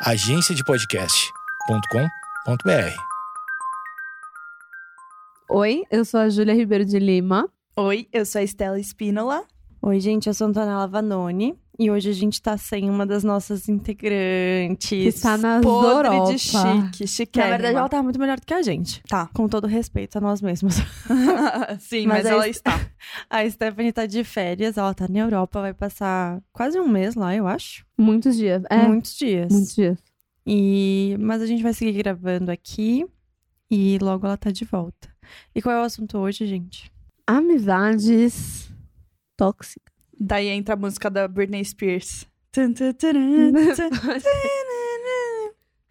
agenciadepodcast.com.br. Oi, eu sou a Júlia Ribeiro de Lima. Oi, eu sou a Estela Espínola. Oi, gente, eu sou a Antonella Vanoni. E hoje a gente tá sem uma das nossas integrantes. Que está na Podre Europa. de chique, chique. Na verdade, ela tá muito melhor do que a gente. Tá. Com todo respeito a nós mesmos. Sim, Mas mas, ela está. A Stephanie tá de férias, ela tá na Europa, vai passar quase um mês lá, eu acho. Muitos dias. É, Muitos dias. muitos dias. E... Mas a gente vai seguir gravando aqui e logo ela tá de volta. E qual é o assunto hoje, gente? Amizades tóxicas. Daí entra a música da Britney Spears. Tum.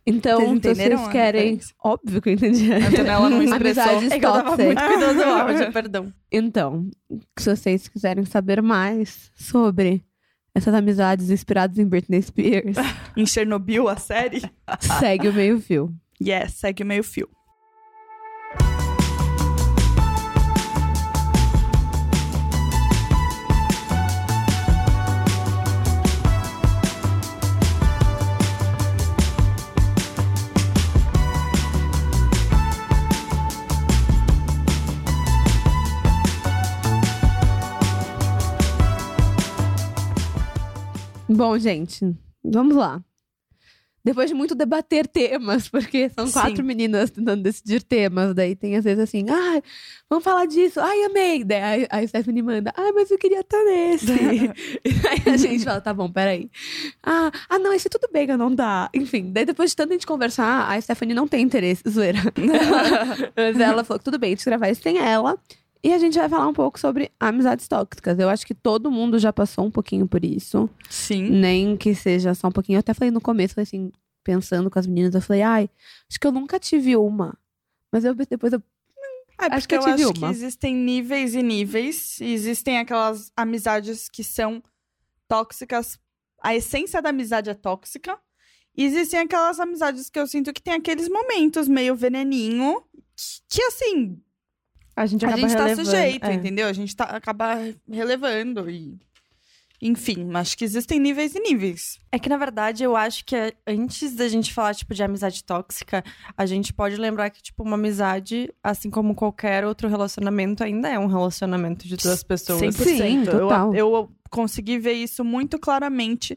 Então, Vocês querem. Óbvio que eu entendi. A Antonella não expressou. Amizades É que eu tava muito cuidando do áudio, perdão. Então, se vocês quiserem saber mais sobre essas amizades inspiradas em Britney Spears, Em Chernobyl, a série? segue o meio fio. Yes, segue o meio fio. Bom, gente, vamos lá. Depois de muito debater temas, porque são quatro Sim. meninas tentando decidir temas, daí tem às vezes assim, ai, vamos falar disso, ai, amei. Daí a, a Stephanie manda, ai, mas eu queria estar nesse. e aí a gente fala, tá bom, peraí. Ah, ah, não, esse tudo bem, não dá. Enfim, daí depois de tanto a gente conversar, a Stephanie não tem interesse, zoeira. mas ela falou que tudo bem, a gente gravar isso sem ela. E a gente vai falar um pouco sobre amizades tóxicas. Eu acho que todo mundo já passou um pouquinho por isso. Sim. Nem que seja só um pouquinho. Eu até falei no começo, assim, pensando com as meninas, eu falei, ai, acho que eu nunca tive uma. Mas eu depois eu. É, Acho que eu eu tive acho uma. que existem níveis e níveis. E existem aquelas amizades que são tóxicas. A essência da amizade é tóxica. E existem aquelas amizades que eu sinto que tem aqueles momentos meio veneninho. Que, que, assim, A gente a acaba gente tá relevando, sujeito, é. entendeu? A gente tá, acaba relevando. E... Enfim, acho que existem níveis e níveis. É que, na verdade, eu acho que é- antes da gente falar, tipo, de amizade tóxica, a gente pode lembrar que, tipo, uma amizade, assim como qualquer outro relacionamento, ainda é um relacionamento de duas pessoas. 100%. Sim, total. Eu, eu consegui ver isso muito claramente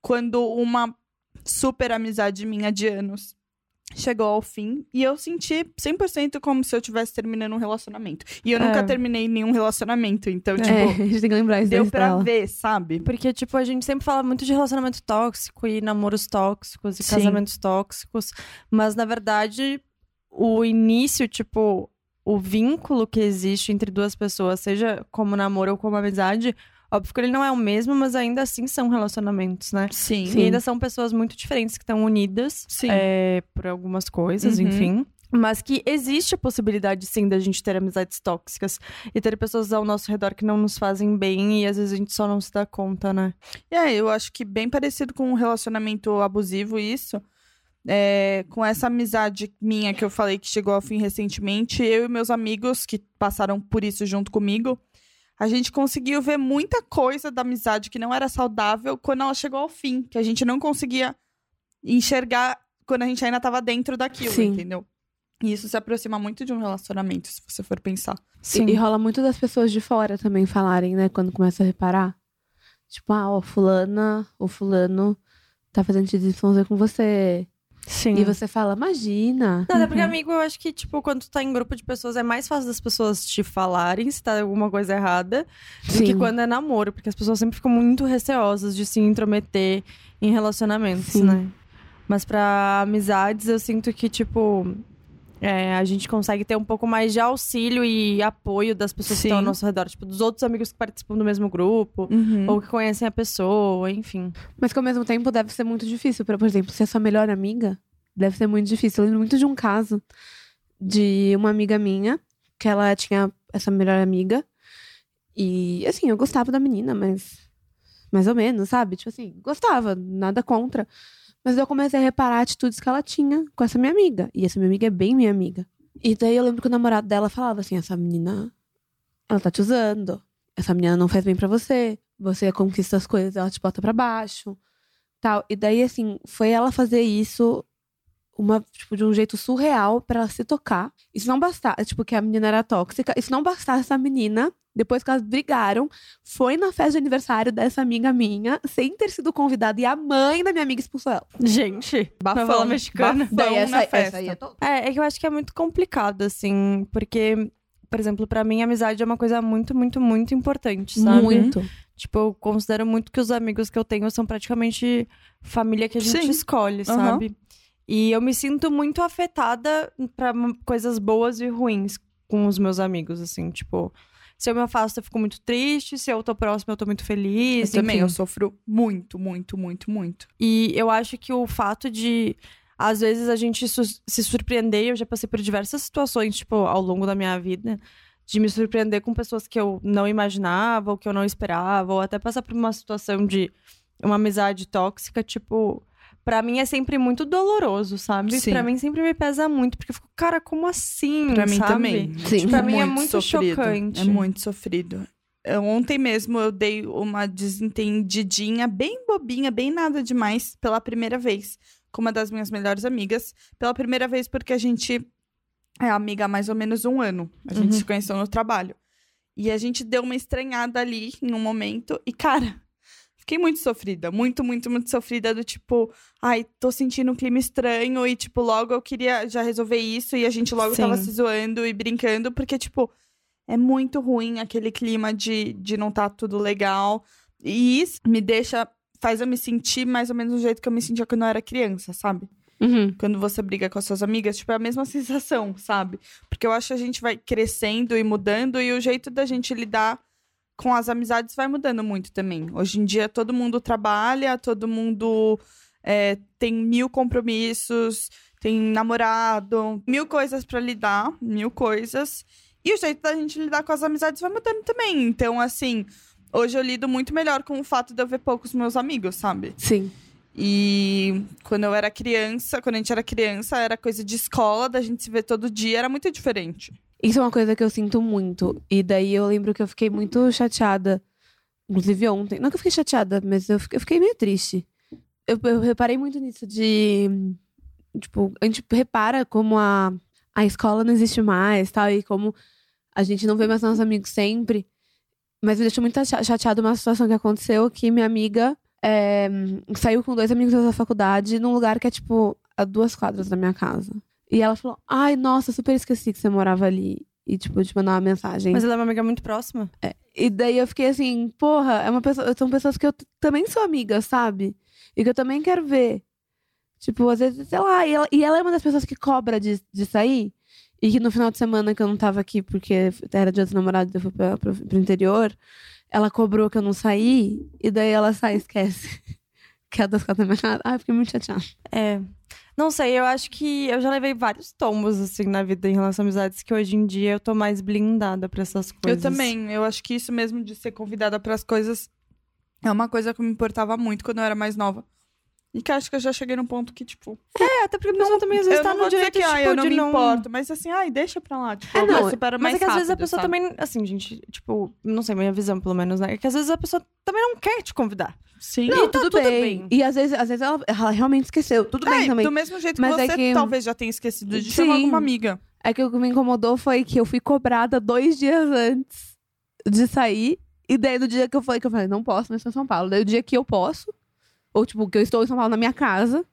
quando uma super amizade minha de anos chegou ao fim e eu senti 100% como se eu estivesse terminando um relacionamento. E eu É. nunca terminei nenhum relacionamento, então, é, tipo, a gente tem que lembrar isso deu pra ver, sabe? Porque, tipo, a gente sempre fala muito de relacionamento tóxico e namoros tóxicos e Sim. casamentos tóxicos. Mas, na verdade, o início, tipo, o vínculo que existe entre duas pessoas, seja como namoro ou como amizade, óbvio que ele não é o mesmo, mas ainda assim são relacionamentos, né? Sim. E ainda são pessoas muito diferentes que estão unidas Sim. é, por algumas coisas, Uhum. enfim. Mas que existe a possibilidade, sim, da gente ter amizades tóxicas e ter pessoas ao nosso redor que não nos fazem bem e às vezes a gente só não se dá conta, né? É, eu acho que bem parecido com um relacionamento abusivo, isso. É, com essa amizade minha que eu falei que chegou ao fim recentemente, eu e meus amigos que passaram por isso junto comigo, a gente conseguiu ver muita coisa da amizade que não era saudável quando ela chegou ao fim, que a gente não conseguia enxergar quando a gente ainda estava dentro daquilo, Sim. entendeu? E isso se aproxima muito de um relacionamento, se você for pensar. E, e rola muito das pessoas de fora também falarem, né? Quando começa a reparar. Tipo, ah, ó, fulana, o fulano tá fazendo XYZ com você. Sim. E você fala, imagina. Não, até porque, amigo, eu acho que, tipo, quando tu tá em grupo de pessoas, é mais fácil das pessoas te falarem se tá alguma coisa errada do que Sim. quando é namoro, porque as pessoas sempre ficam muito receosas de se intrometer em relacionamentos, Sim. né? Mas pra amizades, eu sinto que, tipo, é, a gente consegue ter um pouco mais de auxílio e apoio das pessoas que estão ao Sim. nosso redor, tipo, dos outros amigos que participam do mesmo grupo. Ou que conhecem a pessoa, enfim. Mas que ao mesmo tempo deve ser muito difícil. Pra, por exemplo, ser sua melhor amiga, deve ser muito difícil. Eu lembro muito de um caso de uma amiga minha, que ela tinha essa melhor amiga. E, assim, eu gostava da menina, mas mais ou menos, sabe? Tipo assim, gostava, nada contra. Mas eu comecei a reparar atitudes que ela tinha com essa minha amiga. E essa minha amiga é bem minha amiga. E daí eu lembro que o namorado dela falava assim: essa menina, ela tá te usando. Essa menina não faz bem pra você. Você conquista as coisas, ela te bota pra baixo. tal. E daí, assim, foi ela fazer isso uma, tipo, de um jeito surreal pra ela se tocar. Isso não bastasse, tipo, que a menina era tóxica. Isso não bastasse essa menina, depois que elas brigaram, foi na festa de aniversário dessa amiga minha, sem ter sido convidada, e a mãe da minha amiga expulsou ela. Gente, Bafão, mexicana. bafão Daí essa, na festa. essa aí é to- É, é que eu acho que é muito complicado, assim, porque, por exemplo, pra mim, a amizade é uma coisa muito, muito, muito importante, sabe? Muito. Tipo, eu considero muito que os amigos que eu tenho são praticamente família que a gente Sim. escolhe, Aham. sabe? E eu me sinto muito afetada pra m- coisas boas e ruins com os meus amigos, assim, tipo. Se eu me afasto, eu fico muito triste. Se eu tô próxima, eu tô muito Eu feliz. também, enfim. eu sofro muito, muito, muito, muito. E eu acho que o fato de, às vezes, a gente se surpreender, eu já passei por diversas situações, tipo, ao longo da minha vida, de me surpreender com pessoas que eu não imaginava, ou que eu não esperava, ou até passar por uma situação de uma amizade tóxica, tipo. Pra mim é sempre muito doloroso, sabe? Sim. Pra mim sempre me pesa muito, porque eu fico, cara, como assim? Pra mim sabe? também. Sim. Tipo, Pra mim é muito sofrido. chocante. É muito sofrido. Eu- ontem mesmo eu dei uma desentendidinha, bem bobinha, bem nada demais, pela primeira vez, com uma das minhas melhores amigas. Pela primeira vez, porque a gente é amiga há mais ou menos um ano. A gente Uhum. se conheceu no trabalho. E a gente deu uma estranhada ali em um momento. E, cara, fiquei muito sofrida. Muito, muito, muito sofrida. Do tipo, ai, tô sentindo um clima estranho. E, tipo, logo eu queria já resolver isso. E a gente logo tava Sim. se zoando e brincando. Porque, tipo, é muito ruim aquele clima de, de não tá tudo legal. E isso me deixa. Faz eu me sentir mais ou menos do jeito que eu me sentia quando eu era criança, sabe? Uhum. quando você briga com as suas amigas, tipo, é a mesma sensação, sabe? Porque eu acho que a gente vai crescendo e mudando e o jeito da gente lidar com as amizades vai mudando muito também. Hoje em dia todo mundo trabalha, todo mundo é, tem mil compromissos, tem namorado, mil coisas pra lidar, mil coisas. E o jeito da gente lidar com as amizades vai mudando também. Então, assim, hoje eu lido muito melhor com o fato de eu ver poucos meus amigos, sabe? Sim. E quando eu era criança, quando a gente era criança, era coisa de escola, da gente se ver todo dia, era muito diferente. Isso é uma coisa que eu sinto muito. E daí eu lembro que eu fiquei muito chateada. Inclusive ontem. Não que eu fiquei chateada, mas eu fiquei, eu fiquei meio triste. Eu, eu reparei muito nisso de. Tipo, a gente repara como a, a escola não existe mais, tal, e como a gente não vê mais nossos amigos sempre. Mas me deixou muito chate- chateada uma situação que aconteceu que minha amiga é, saiu com dois amigos da faculdade num lugar que é, tipo, a duas quadras da minha casa. E ela falou: Ai, nossa, super esqueci que você morava ali. E, tipo, te mandar uma mensagem. Mas ela é uma amiga muito próxima. E daí eu fiquei assim, porra, é uma pessoa, são pessoas que eu também sou amiga, sabe? E que eu também quero ver. Tipo, às vezes, sei lá, e ela, e ela é uma das pessoas que cobra de, de sair. E que no final de semana que eu não tava aqui porque era dia dos namorados, eu fui pra, pro, pro interior, ela cobrou que eu não saí, e daí ela sai e esquece. que é das quatro da minha casa. Ai, fiquei muito chateada. É. Não sei, eu acho que eu já levei vários tombos, assim, na vida em relação a amizades, que hoje em dia eu tô mais blindada pra essas coisas. Eu também, eu acho que isso mesmo de ser convidada para as coisas é uma coisa que me importava muito quando eu era mais nova. E que acho que eu já cheguei num ponto que, tipo, É, até porque a pessoa também às vezes eu tá não no direito, que, tipo, ai, eu não de me não... importo, mas assim, ai, deixa pra lá, tipo, É, eu não, supero Mas mais é que às vezes a rápido, pessoa sabe? também, assim, gente, tipo, não sei, minha visão pelo menos, né? É que às vezes a pessoa também não quer te convidar. Sim. Não, E tá tudo, tudo bem. bem. E às vezes, às vezes ela, ela realmente esqueceu. Tudo bem É, também. do mesmo jeito que Mas é você que- talvez já tenha esquecido de Sim. chamar alguma amiga. É que o que me incomodou foi que eu fui cobrada dois dias antes de sair. E daí, no dia que eu falei, que eu falei, não posso, mas estou em São Paulo. Daí, o dia que eu posso, ou tipo, que eu estou em São Paulo na minha casa,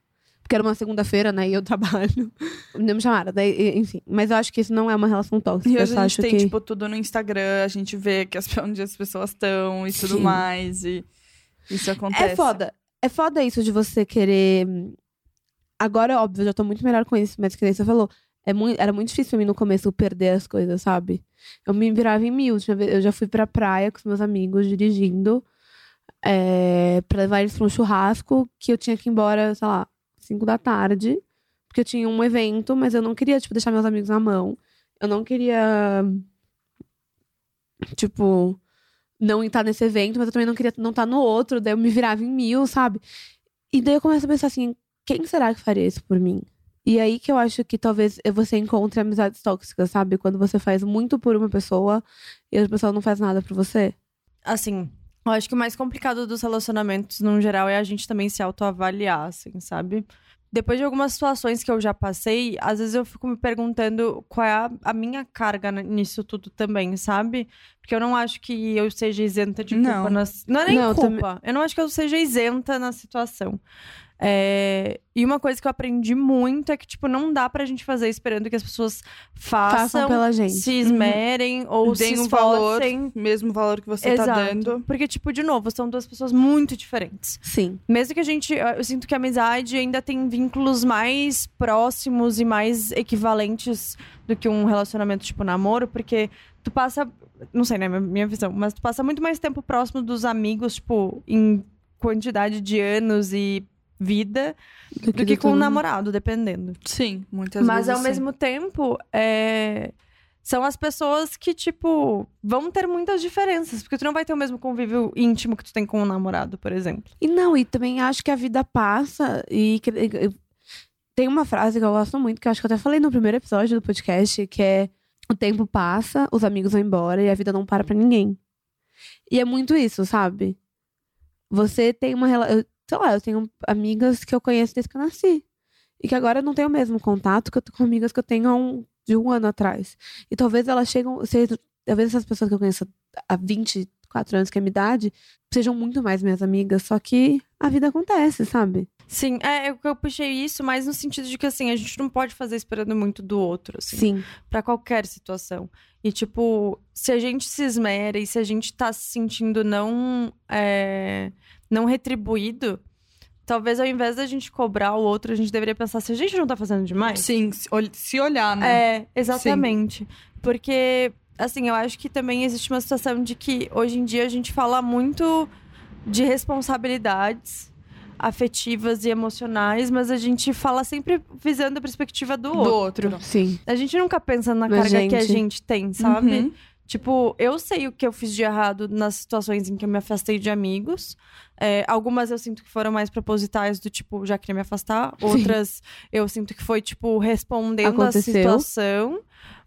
porque era uma segunda-feira, né, e eu trabalho, não me chamaram. Daí, enfim. Mas eu acho que isso não é uma relação tóxica. E hoje a gente tem, que... tipo, tudo no Instagram, a gente vê que as, onde as pessoas estão e tudo Sim. mais. E isso acontece. É foda. É foda isso de você querer. Agora, óbvio, eu já tô muito melhor com isso, mas que nem você falou. É muito, era muito difícil pra mim no começo perder as coisas, sabe? Eu me virava em mil. Eu já fui pra praia com os meus amigos dirigindo é, pra levar eles pra um churrasco que eu tinha que ir embora, sei lá, 5 da tarde. Porque eu tinha um evento, mas eu não queria, tipo, deixar meus amigos na mão. Eu não queria. Tipo, não estar nesse evento, mas eu também não queria não estar no outro, daí eu me virava em mil, sabe? E daí eu começo a pensar assim, quem será que faria isso por mim? E aí que eu acho que talvez você encontre amizades tóxicas, sabe? Quando você faz muito por uma pessoa e a pessoa não faz nada por você. Assim, Eu acho que o mais complicado dos relacionamentos, no geral, é a gente também se autoavaliar, assim, sabe? Depois de algumas situações que eu já passei, às vezes eu fico me perguntando qual é a, a minha carga nisso tudo também, sabe? Porque eu não acho que eu seja isenta de culpa. Não. nas- Não é nem Não, eu culpa. Eu não acho que eu seja isenta na situação. É, E uma coisa que eu aprendi muito é que, tipo, não dá pra gente fazer esperando que as pessoas façam, Façam pela gente. se esmerem ou Deem se o valor, esforcem. mesmo valor que você Exato. tá dando. Porque, tipo, de novo, são duas pessoas muito diferentes. Sim. Mesmo que a gente. Eu sinto que a amizade ainda tem vínculos mais próximos e mais equivalentes do que um relacionamento tipo namoro, porque tu passa. Não sei, né? Minha visão, mas tu passa muito mais tempo próximo dos amigos, tipo, em quantidade de anos e vida, do que, com o tudo. namorado, dependendo. Sim, muitas Mas vezes. ao sim. mesmo tempo, é, são as pessoas que, tipo, vão ter muitas diferenças. Porque tu não vai ter o mesmo convívio íntimo que tu tem com o namorado, por exemplo. E não, e também acho que a vida passa e. que- Tem uma frase que eu gosto muito, que eu acho que eu até falei no primeiro episódio do podcast, que é o tempo passa, os amigos vão embora e a vida não para pra ninguém. E é muito isso, sabe? Você tem uma relação. Sei lá, eu tenho amigas que eu conheço desde que eu nasci. E que agora eu não tenho o mesmo contato que eu tô com amigas que eu tenho um, de um ano atrás. E talvez elas chegam. Talvez essas pessoas que eu conheço há 24 anos, que é a minha idade, sejam muito mais minhas amigas, só que a vida acontece, sabe? Sim, é, eu, eu puxei isso mais no sentido de que, assim, a gente não pode fazer esperando muito do outro, assim, Sim. pra qualquer situação. E, tipo, se a gente se esmera e se a gente tá se sentindo não, é, não retribuído, talvez ao invés da gente cobrar o outro, a gente deveria pensar se a gente não tá fazendo demais. Sim, se ol- se olhar, né? É, exatamente. Porque, assim, eu acho que também existe uma situação de que hoje em dia a gente fala muito de responsabilidades afetivas e emocionais, mas a gente fala sempre visando a perspectiva do, Do outro. outro. Sim. A gente nunca pensa na carga que a gente. gente tem, sabe? Uhum. Tipo, eu sei o que eu fiz de errado nas situações em que eu me afastei de amigos. É, algumas eu sinto que foram mais propositais, do tipo, já queria me afastar. Outras eu sinto que foi, tipo, respondendo Aconteceu. a situação.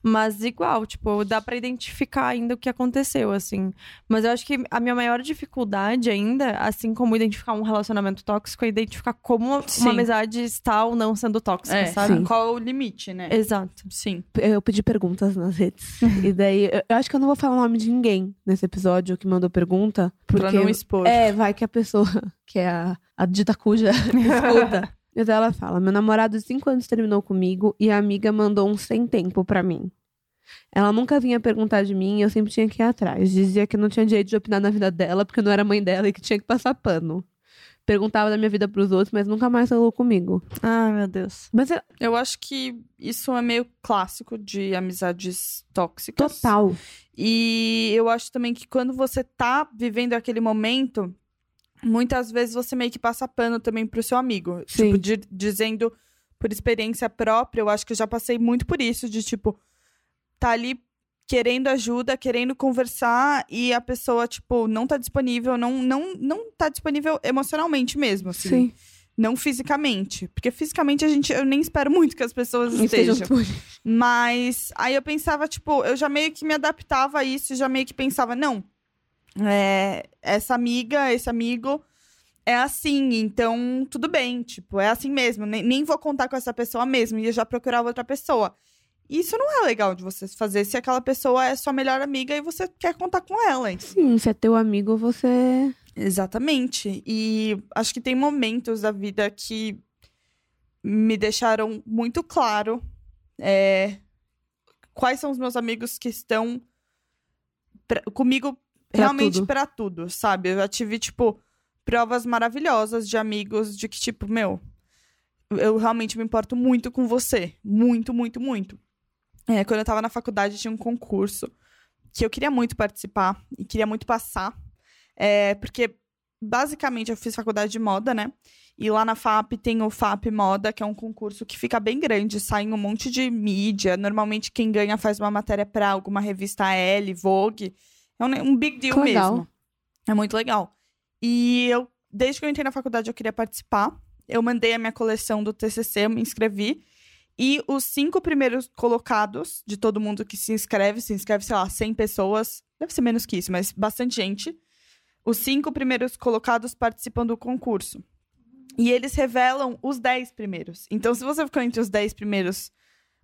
Mas igual, tipo, dá pra identificar ainda o que aconteceu, assim. Mas eu acho que a minha maior dificuldade ainda, assim como identificar um relacionamento tóxico, é identificar como Sim. uma amizade está ou não sendo tóxica, É, sabe? Sim. Qual é o limite, né? Exato. Sim. Eu pedi perguntas nas redes. e daí, eu- eu acho que eu não vou falar o nome de ninguém nesse episódio que mandou pergunta. Porque Pra não expor. É, vai que a pessoa, que é a, a dita cuja, escuta. Mas ela fala: Meu namorado de 5 anos terminou comigo e a amiga mandou um sem tempo pra mim. Ela nunca vinha perguntar de mim e eu sempre tinha que ir atrás. Dizia que não tinha direito de opinar na vida dela porque eu não era mãe dela e que tinha que passar pano. Perguntava da minha vida pros outros, mas nunca mais falou comigo. Ai, meu Deus. Mas é Eu acho que isso é meio clássico de amizades tóxicas. total. E eu acho também que quando você tá vivendo aquele momento, muitas vezes você meio que passa pano também pro seu amigo. Sim. Tipo, di- dizendo por experiência própria, eu acho que eu já passei muito por isso, de tipo, tá ali querendo ajuda, querendo conversar e a pessoa, tipo, não tá disponível, não, não, não tá disponível emocionalmente mesmo, assim. Sim. Não fisicamente. Porque fisicamente a gente, eu nem espero muito que as pessoas Estejam estejam. Mas aí eu pensava, tipo, eu já meio que me adaptava a isso, já meio que pensava, não, é, essa amiga, esse amigo é assim, então tudo bem, tipo, é assim mesmo, nem, nem vou contar com essa pessoa mesmo, e eu já procurava outra pessoa. Isso não é legal de você fazer se aquela pessoa é sua melhor amiga e você quer contar com ela. Sim, se é teu amigo, você. Exatamente. E acho que tem momentos da vida que me deixaram muito claro é, quais são os meus amigos que estão pra- comigo Pra realmente tudo. pra tudo, sabe? Eu já tive, tipo, provas maravilhosas de amigos de que, tipo, meu, eu realmente me importo muito com você. Muito, muito, muito. É, quando eu tava na faculdade, tinha um concurso que eu queria muito participar e queria muito passar. É, porque, basicamente, eu fiz faculdade de moda, né? E lá na FAP tem o FAP Moda, que é um concurso que fica bem grande, sai em um monte de mídia. Normalmente, quem ganha faz uma matéria pra alguma revista L, Vogue. É um, um big deal legal. mesmo. É muito legal. E eu, desde que eu entrei na faculdade, eu queria participar. Eu mandei a minha coleção do TCC, eu me inscrevi. E os cinco primeiros colocados de todo mundo que se inscreve, se inscreve, sei lá, 100 pessoas, deve ser menos que isso, mas bastante gente, os cinco primeiros colocados participam do concurso. E eles revelam os dez primeiros. Então, se você ficou entre os dez primeiros,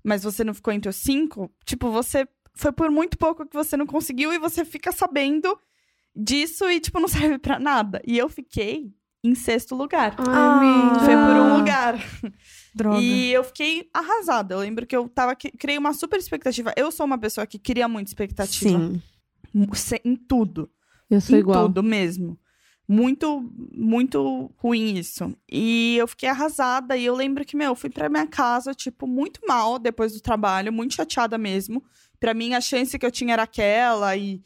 mas você não ficou entre os cinco, tipo, você foi por muito pouco que você não conseguiu e você fica sabendo disso e, tipo, não serve pra nada. E eu fiquei em sexto lugar. Ai, Ah. Foi por um lugar. Droga. E eu fiquei arrasada. Eu lembro que eu tava. Criei uma super expectativa. Eu sou uma pessoa que cria muita expectativa. Sim, Em tudo. eu sou em igual. tudo mesmo. Muito, muito ruim isso. E eu fiquei arrasada. E eu lembro que, meu, eu fui pra minha casa, tipo, muito mal depois do trabalho, muito chateada mesmo. Pra mim, a chance que eu tinha era aquela. E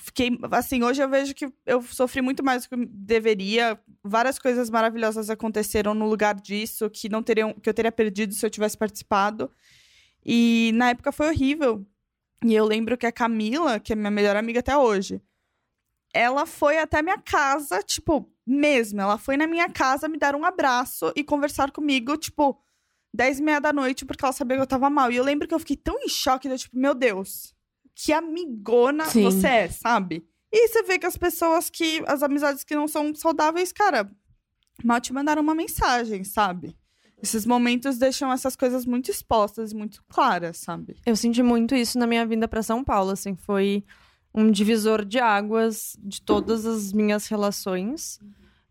fiquei. Assim, hoje eu vejo que eu sofri muito mais do que deveria. Várias coisas maravilhosas aconteceram no lugar disso, que não teriam, que eu teria perdido se eu tivesse participado. E na época foi horrível. E eu lembro que a Camila, que é minha melhor amiga até hoje, ela foi até minha casa, tipo, mesmo. Ela foi na minha casa me dar um abraço e conversar comigo, tipo, 10 e meia da noite, porque ela sabia que eu tava mal. E eu lembro que eu fiquei tão em choque, eu, tipo, meu Deus, que amigona Sim. você é, sabe? E você vê que as pessoas que, as amizades que não são saudáveis, cara, mal te mandaram uma mensagem, sabe? Esses momentos deixam essas coisas muito expostas e muito claras, sabe? Eu senti muito isso na minha vinda pra São Paulo, assim, foi um divisor de águas de todas as minhas relações.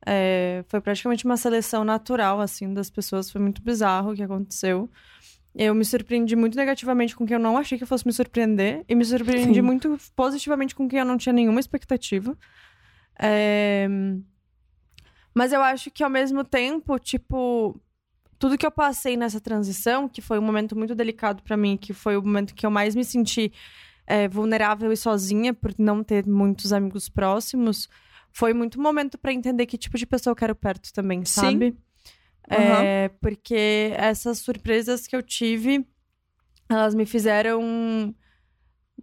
É, foi praticamente uma seleção natural, assim, das pessoas. Foi muito bizarro o que aconteceu. Eu me surpreendi muito negativamente com quem eu não achei que fosse me surpreender. E me surpreendi Sim. muito positivamente com quem eu não tinha nenhuma expectativa. É, Mas eu acho que, ao mesmo tempo, tipo... Tudo que eu passei nessa transição, que foi um momento muito delicado pra mim, que foi o momento que eu mais me senti é, vulnerável e sozinha por não ter muitos amigos próximos, foi muito momento pra entender que tipo de pessoa eu quero perto também, Sim. sabe? É, porque essas surpresas que eu tive, elas me fizeram.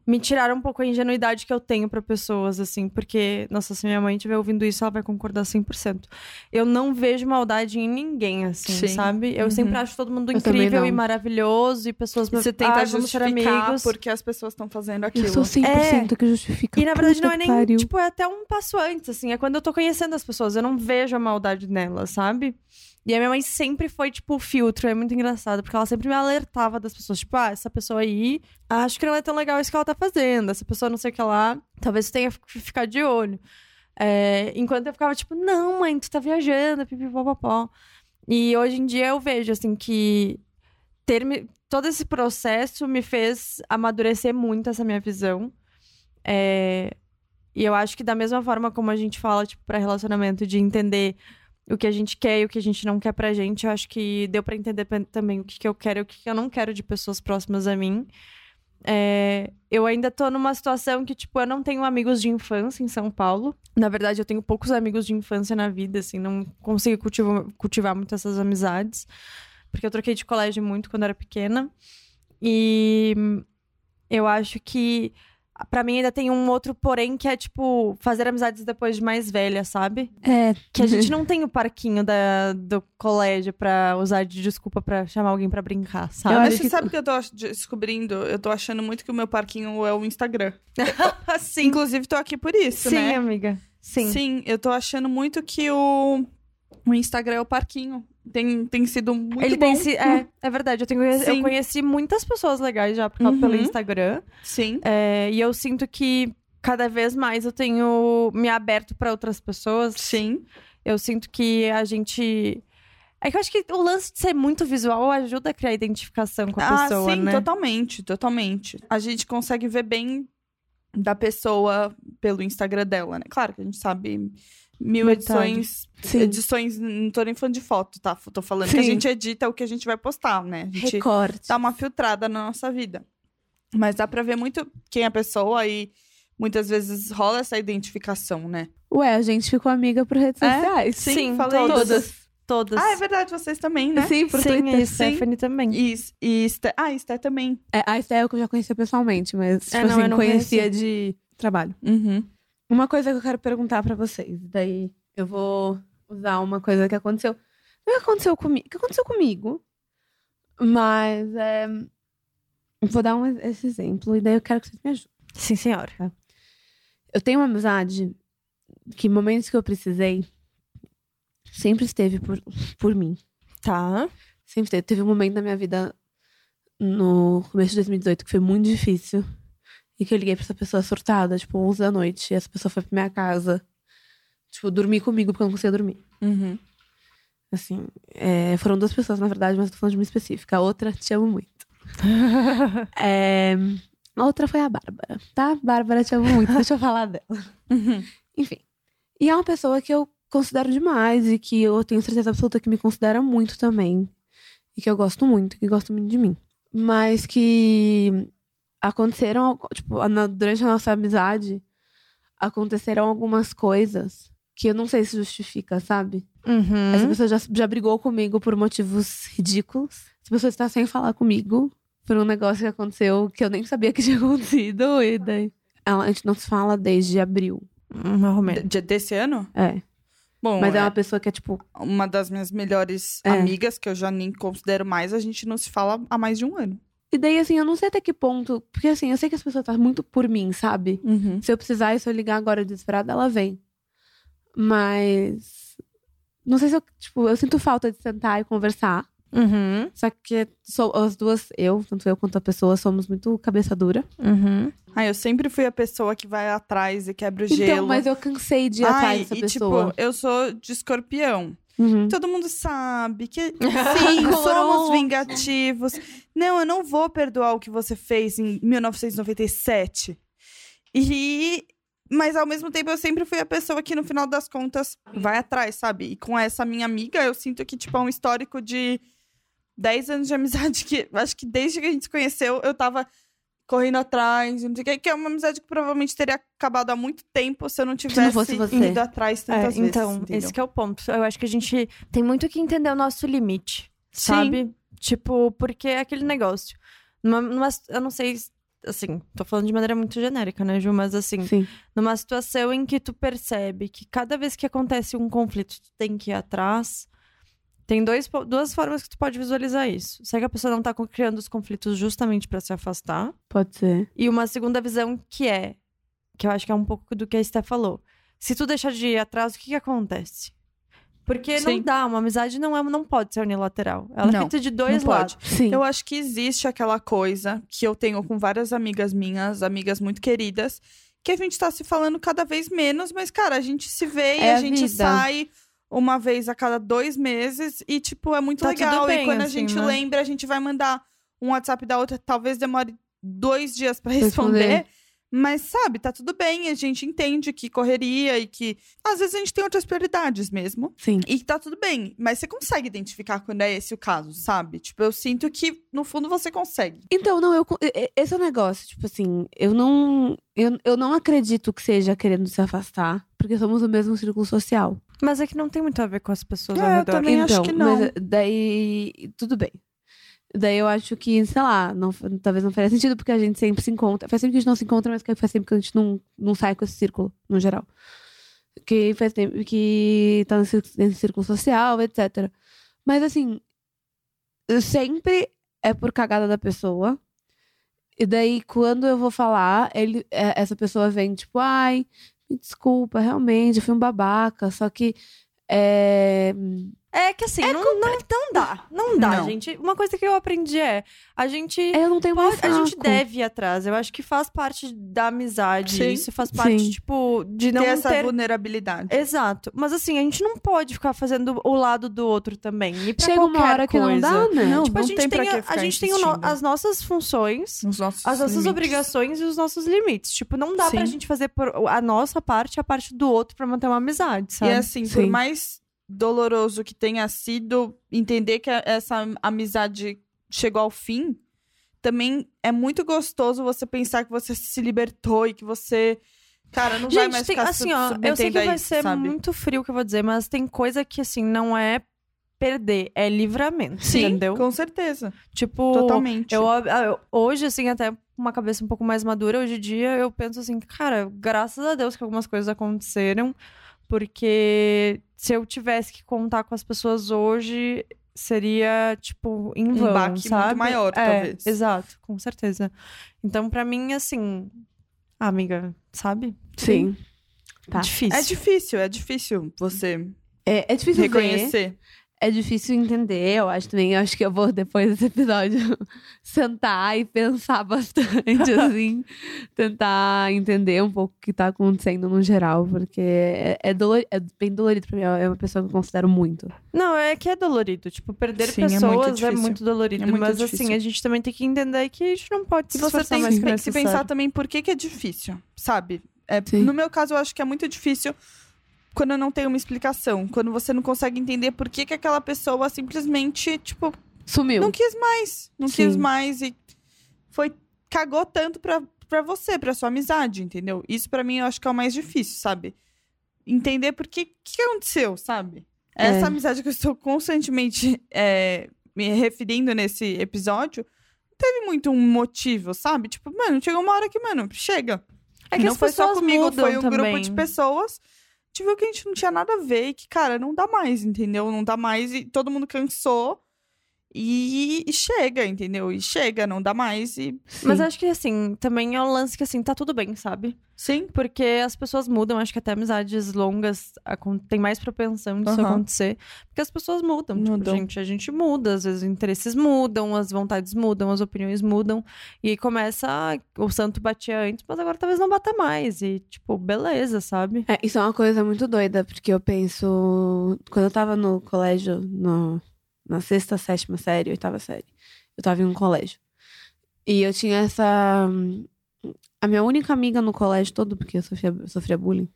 Me tiraram um pouco a ingenuidade que eu tenho pra pessoas, assim, porque, nossa, se minha mãe estiver ouvindo isso, ela vai concordar 100%. Eu não vejo maldade em ninguém, assim, Sim. sabe? Eu Uhum. sempre acho todo mundo incrível e maravilhoso e pessoas E você tenta ah, vamos ser justificar amigos. porque as pessoas estão fazendo aquilo. Eu sou 100% que justifica. E na verdade não é nem, pariu. tipo, é até um passo antes, assim, é quando eu tô conhecendo as pessoas, eu não vejo a maldade nelas, sabe? E a minha mãe sempre foi, tipo, filtro, é muito engraçado, porque ela sempre me alertava das pessoas, tipo, ah, essa pessoa aí, acho que não é tão legal isso que ela tá fazendo, essa pessoa não sei o que lá, talvez tenha que ficar de olho. É, enquanto eu ficava, tipo, não, mãe, tu tá viajando, pipipopopó. E hoje em dia eu vejo, assim, que ter me- todo esse processo me fez amadurecer muito essa minha visão. É, e eu acho que da mesma forma como a gente fala, tipo, pra relacionamento, de entender o que a gente quer e o que a gente não quer pra gente, eu acho que deu pra entender também o que, que eu quero e o que, que eu não quero de pessoas próximas a mim. É, eu ainda tô numa situação que, tipo, eu não tenho amigos de infância em São Paulo. Na verdade, eu tenho poucos amigos de infância na vida, assim, não consigo cultivar, cultivar muito essas amizades. Porque eu troquei de colégio muito quando era pequena. E eu acho que Pra mim ainda tem um outro porém que é, tipo, fazer amizades depois de mais velha, sabe? É. Que a gente não tem o parquinho da, do colégio pra usar de desculpa pra chamar alguém pra brincar, sabe? Eu Mas acho você que- sabe o que eu tô descobrindo? Eu tô achando muito que o meu parquinho é o Instagram. Sim, Inclusive, tô aqui por isso, sim, né? amiga. Sim. Sim, eu tô achando muito que o, o Instagram é o parquinho. Tem, tem sido muito Ele bom. tem se. É, é verdade. Eu, tenho, eu Sim. conheci muitas pessoas legais já por causa- Uhum. pelo Instagram. Sim. É, e eu sinto que cada vez mais eu tenho me aberto pra outras pessoas. Sim. Eu sinto que a gente. É que eu acho que o lance de ser muito visual ajuda a criar identificação com a ah, pessoa, sim, né? totalmente, totalmente. A gente consegue ver bem da pessoa pelo Instagram dela, né? Claro que a gente sabe mil edições. Sim. Edições, não tô nem falando de foto, tá? Tô falando que a Sim. gente edita o que a gente vai postar, né? A gente Recorte. dá uma filtrada na nossa vida. Mas dá pra ver muito quem é a pessoa e muitas vezes rola essa identificação, né? Ué, a gente ficou amiga por redes É? sociais. Sim, falei todas. isso. Todas. Ah, é verdade, vocês também, né? Sim, por Sim, Twitter. e Stephanie também. E, e Esté- ah, Esté também. É, a Estel que eu já conhecia pessoalmente, mas, tipo É, não, assim, eu não conhecia conhecia. de trabalho. Uhum. Uma coisa que eu quero perguntar pra vocês, daí eu vou usar uma coisa que aconteceu. Não que aconteceu comigo, que aconteceu comigo, mas é, vou dar um, esse exemplo e daí eu quero que vocês me ajudem. Sim, senhora. Eu tenho uma amizade que momentos que eu precisei sempre esteve por, por mim. Tá. Sempre teve. Teve um momento na minha vida no começo de 2018 que foi muito difícil. E que eu liguei pra essa pessoa surtada, tipo, 11 da noite. E essa pessoa foi pra minha casa. Tipo, dormir comigo porque eu não conseguia dormir. Uhum. Assim, é, foram duas pessoas, na verdade, mas tô falando de uma específica. A outra, te amo muito. É, a outra foi a Bárbara, tá? Bárbara, te amo muito. Deixa eu falar dela. Uhum. Enfim. E é uma pessoa que eu considero demais e que eu tenho certeza absoluta que me considera muito também. E que eu gosto muito, que gosta muito de mim. Mas que aconteceram, tipo, durante a nossa amizade, aconteceram algumas coisas que eu não sei se justifica, sabe? Uhum. Essa pessoa já, já brigou comigo por motivos ridículos. Essa pessoa está sem falar comigo por um negócio que aconteceu que eu nem sabia que tinha acontecido. E daí. Ela- a gente não se fala desde abril. Hum, Mais ou menos. De- de- desse ano? É. Bom, Mas é é uma pessoa que é, tipo, uma das minhas melhores É. amigas, que eu já nem considero mais, a gente não se fala há mais de um ano. E daí, assim, eu não sei até que ponto. Porque, assim, eu sei que as pessoas tá muito por mim, sabe? Uhum. Se eu precisar e se eu ligar agora desesperada, ela vem. Mas. Não sei se eu. Tipo, eu sinto falta de sentar e conversar. Uhum. Só que sou, as duas, eu, tanto eu quanto a pessoa, somos muito cabeça dura. Uhum. Ah, eu sempre fui a pessoa que vai atrás e quebra o Então, gelo. mas eu cansei de ir Ai, atrás dessa e pessoa. tipo, eu sou de escorpião. Uhum. Todo mundo sabe que sim, somos vingativos. Não, eu não vou perdoar o que você fez em 1997. E mas ao mesmo tempo eu sempre fui a pessoa que no final das contas vai atrás, sabe? E com essa minha amiga, eu sinto que tipo é um histórico de 10 anos de amizade que acho que desde que a gente se conheceu, eu tava correndo atrás, não sei o que, que é uma amizade que provavelmente teria acabado há muito tempo se eu não tivesse fosse você. ido atrás É, tantas vezes. então, entendeu? esse que é o ponto. Eu acho que a gente tem muito que entender o nosso limite, Sim. sabe? Tipo, porque é aquele negócio. Numa, numa- eu não sei, assim, tô falando de maneira muito genérica, né, Ju? Mas assim, Sim. numa situação em que tu percebe que cada vez que acontece um conflito, tu tem que ir atrás. Tem dois, duas formas que tu pode visualizar isso. Se é que a pessoa não tá criando os conflitos justamente pra se afastar. Pode ser. E uma segunda visão que é, que eu acho que é um pouco do que a Esté falou. Se tu deixar de ir atrás, o que, que acontece? Porque não Sim. dá, uma amizade não, é, não pode ser unilateral. Ela é Não, feita de dois não lados. Sim. Eu acho que existe aquela coisa que eu tenho com várias amigas minhas, amigas muito queridas, que a gente tá se falando cada vez menos, mas, cara, a gente se vê e É a, a gente vida. sai uma vez a cada dois meses e, tipo, é muito Tá legal. bem, e quando a assim, gente né? lembra, a gente vai mandar um WhatsApp da outra, talvez demore dois dias pra Responder. responder. Mas, sabe, tá tudo bem, a gente entende que correria e que às vezes a gente tem outras prioridades mesmo. Sim. E tá tudo bem, mas você consegue identificar quando é esse o caso, sabe? Tipo, eu sinto que, no fundo, você consegue. Então, não, eu, esse é o negócio. Tipo assim, eu não. Eu, eu não acredito que seja querendo se afastar, porque somos o mesmo círculo social. Mas é que não tem muito a ver com as pessoas É, ao eu redor. também acho então, que não. mas daí. Tudo bem. Daí eu acho que, sei lá, não, talvez não faria sentido, porque a gente sempre se encontra. Faz tempo que a gente não se encontra, mas que faz tempo que a gente não, não sai com esse círculo, no geral. Que faz tempo que tá nesse, nesse círculo social, etc. Mas assim, eu sempre é por cagada da pessoa. E daí, quando eu vou falar, ele, é- essa pessoa vem, tipo, ai, me desculpa, realmente, eu fui um babaca. Só que. É, É que assim, não, não, não dá. Não dá, Não. gente. Uma coisa que eu aprendi é: a gente. eu não tenho Pode, a gente deve ir atrás. Eu acho que faz parte da amizade. Sim. Isso faz parte, Sim. tipo, de não ter essa ter vulnerabilidade. Exato. Mas assim, a gente não pode ficar fazendo o lado do outro também. E pra Chega uma qualquer hora que não coisa. dá, né? Não, Tipo, a não gente tem pra tem, a, a gente tem no- as nossas funções, as nossas limites. obrigações e os nossos limites. Tipo, não dá pra Sim. gente fazer por a nossa parte e a parte do outro pra manter uma amizade, E sabe? assim, por Sim. mais doloroso que tenha sido entender que essa amizade chegou ao fim, também é muito gostoso você pensar que você se libertou e que você, cara, não vai Gente, mais tem, ficar assim, ó, eu sei que vai ser sabe? muito frio o que eu vou dizer, mas tem coisa que, assim, não é perder, é livramento, Sim, entendeu? com certeza. Tipo, Totalmente. Eu, eu- hoje, assim, até com uma cabeça um pouco mais madura, hoje em dia, eu penso assim, cara, graças a Deus que algumas coisas aconteceram, porque se eu tivesse que contar com as pessoas hoje, seria, tipo, em Um vão, baque muito sabe? maior, É, talvez. Exato, com certeza. Então, pra mim, assim, ah, amiga, sabe? Sim. Tá. Difícil. É difícil, é difícil você É, é difícil ver. É difícil entender, eu acho também. Eu acho que eu vou, depois desse episódio, sentar e pensar bastante, assim. tentar entender um pouco o que tá acontecendo no geral, porque é, é, dolor, é bem dolorido pra mim. É uma pessoa que eu considero muito. Não, é que é dolorido. Tipo, perder Sim, é muito pessoas é difícil. muito, dolorido. É muito mas difícil. assim, a gente também tem que entender que a gente não pode se E você tem mais que que pensar também por que, que é difícil, sabe? É, no meu caso, eu acho que é muito difícil quando eu não tenho uma explicação. Quando você não consegue entender por que, que aquela pessoa simplesmente, tipo, Sumiu. não quis mais. Não Sim. quis mais e foi. cagou tanto pra, pra você, pra sua amizade, entendeu? Isso pra mim eu acho que é o mais difícil, sabe? Entender por que que aconteceu, sabe? É. Essa amizade que eu estou constantemente é, me referindo nesse episódio teve muito um motivo, sabe? Tipo, mano, chegou uma hora que, mano, chega. É que não foi só comigo, foi um grupo também. de pessoas. Gente viu que a gente não tinha nada a ver e que, cara, não dá mais, entendeu? Não dá mais e todo mundo cansou. E, e chega, entendeu? E chega, não dá mais e... Mas acho que assim, também é um lance que assim, tá tudo bem, sabe? Sim. Porque as pessoas mudam, acho que até amizades longas tem mais propensão disso Aham. acontecer. Porque as pessoas mudam. Tipo, Mudam. gente, a gente muda, às vezes os interesses mudam, as vontades mudam, as opiniões mudam. E aí começa, ah, o santo batia antes, mas agora talvez não bata mais. E, tipo, beleza, sabe? É, isso é uma coisa muito doida, porque eu penso. Quando eu tava no colégio, no, na sexta, sétima série, oitava série, eu tava em um colégio. E eu tinha essa. A minha única amiga no colégio todo, porque eu sofria, sofria bullying,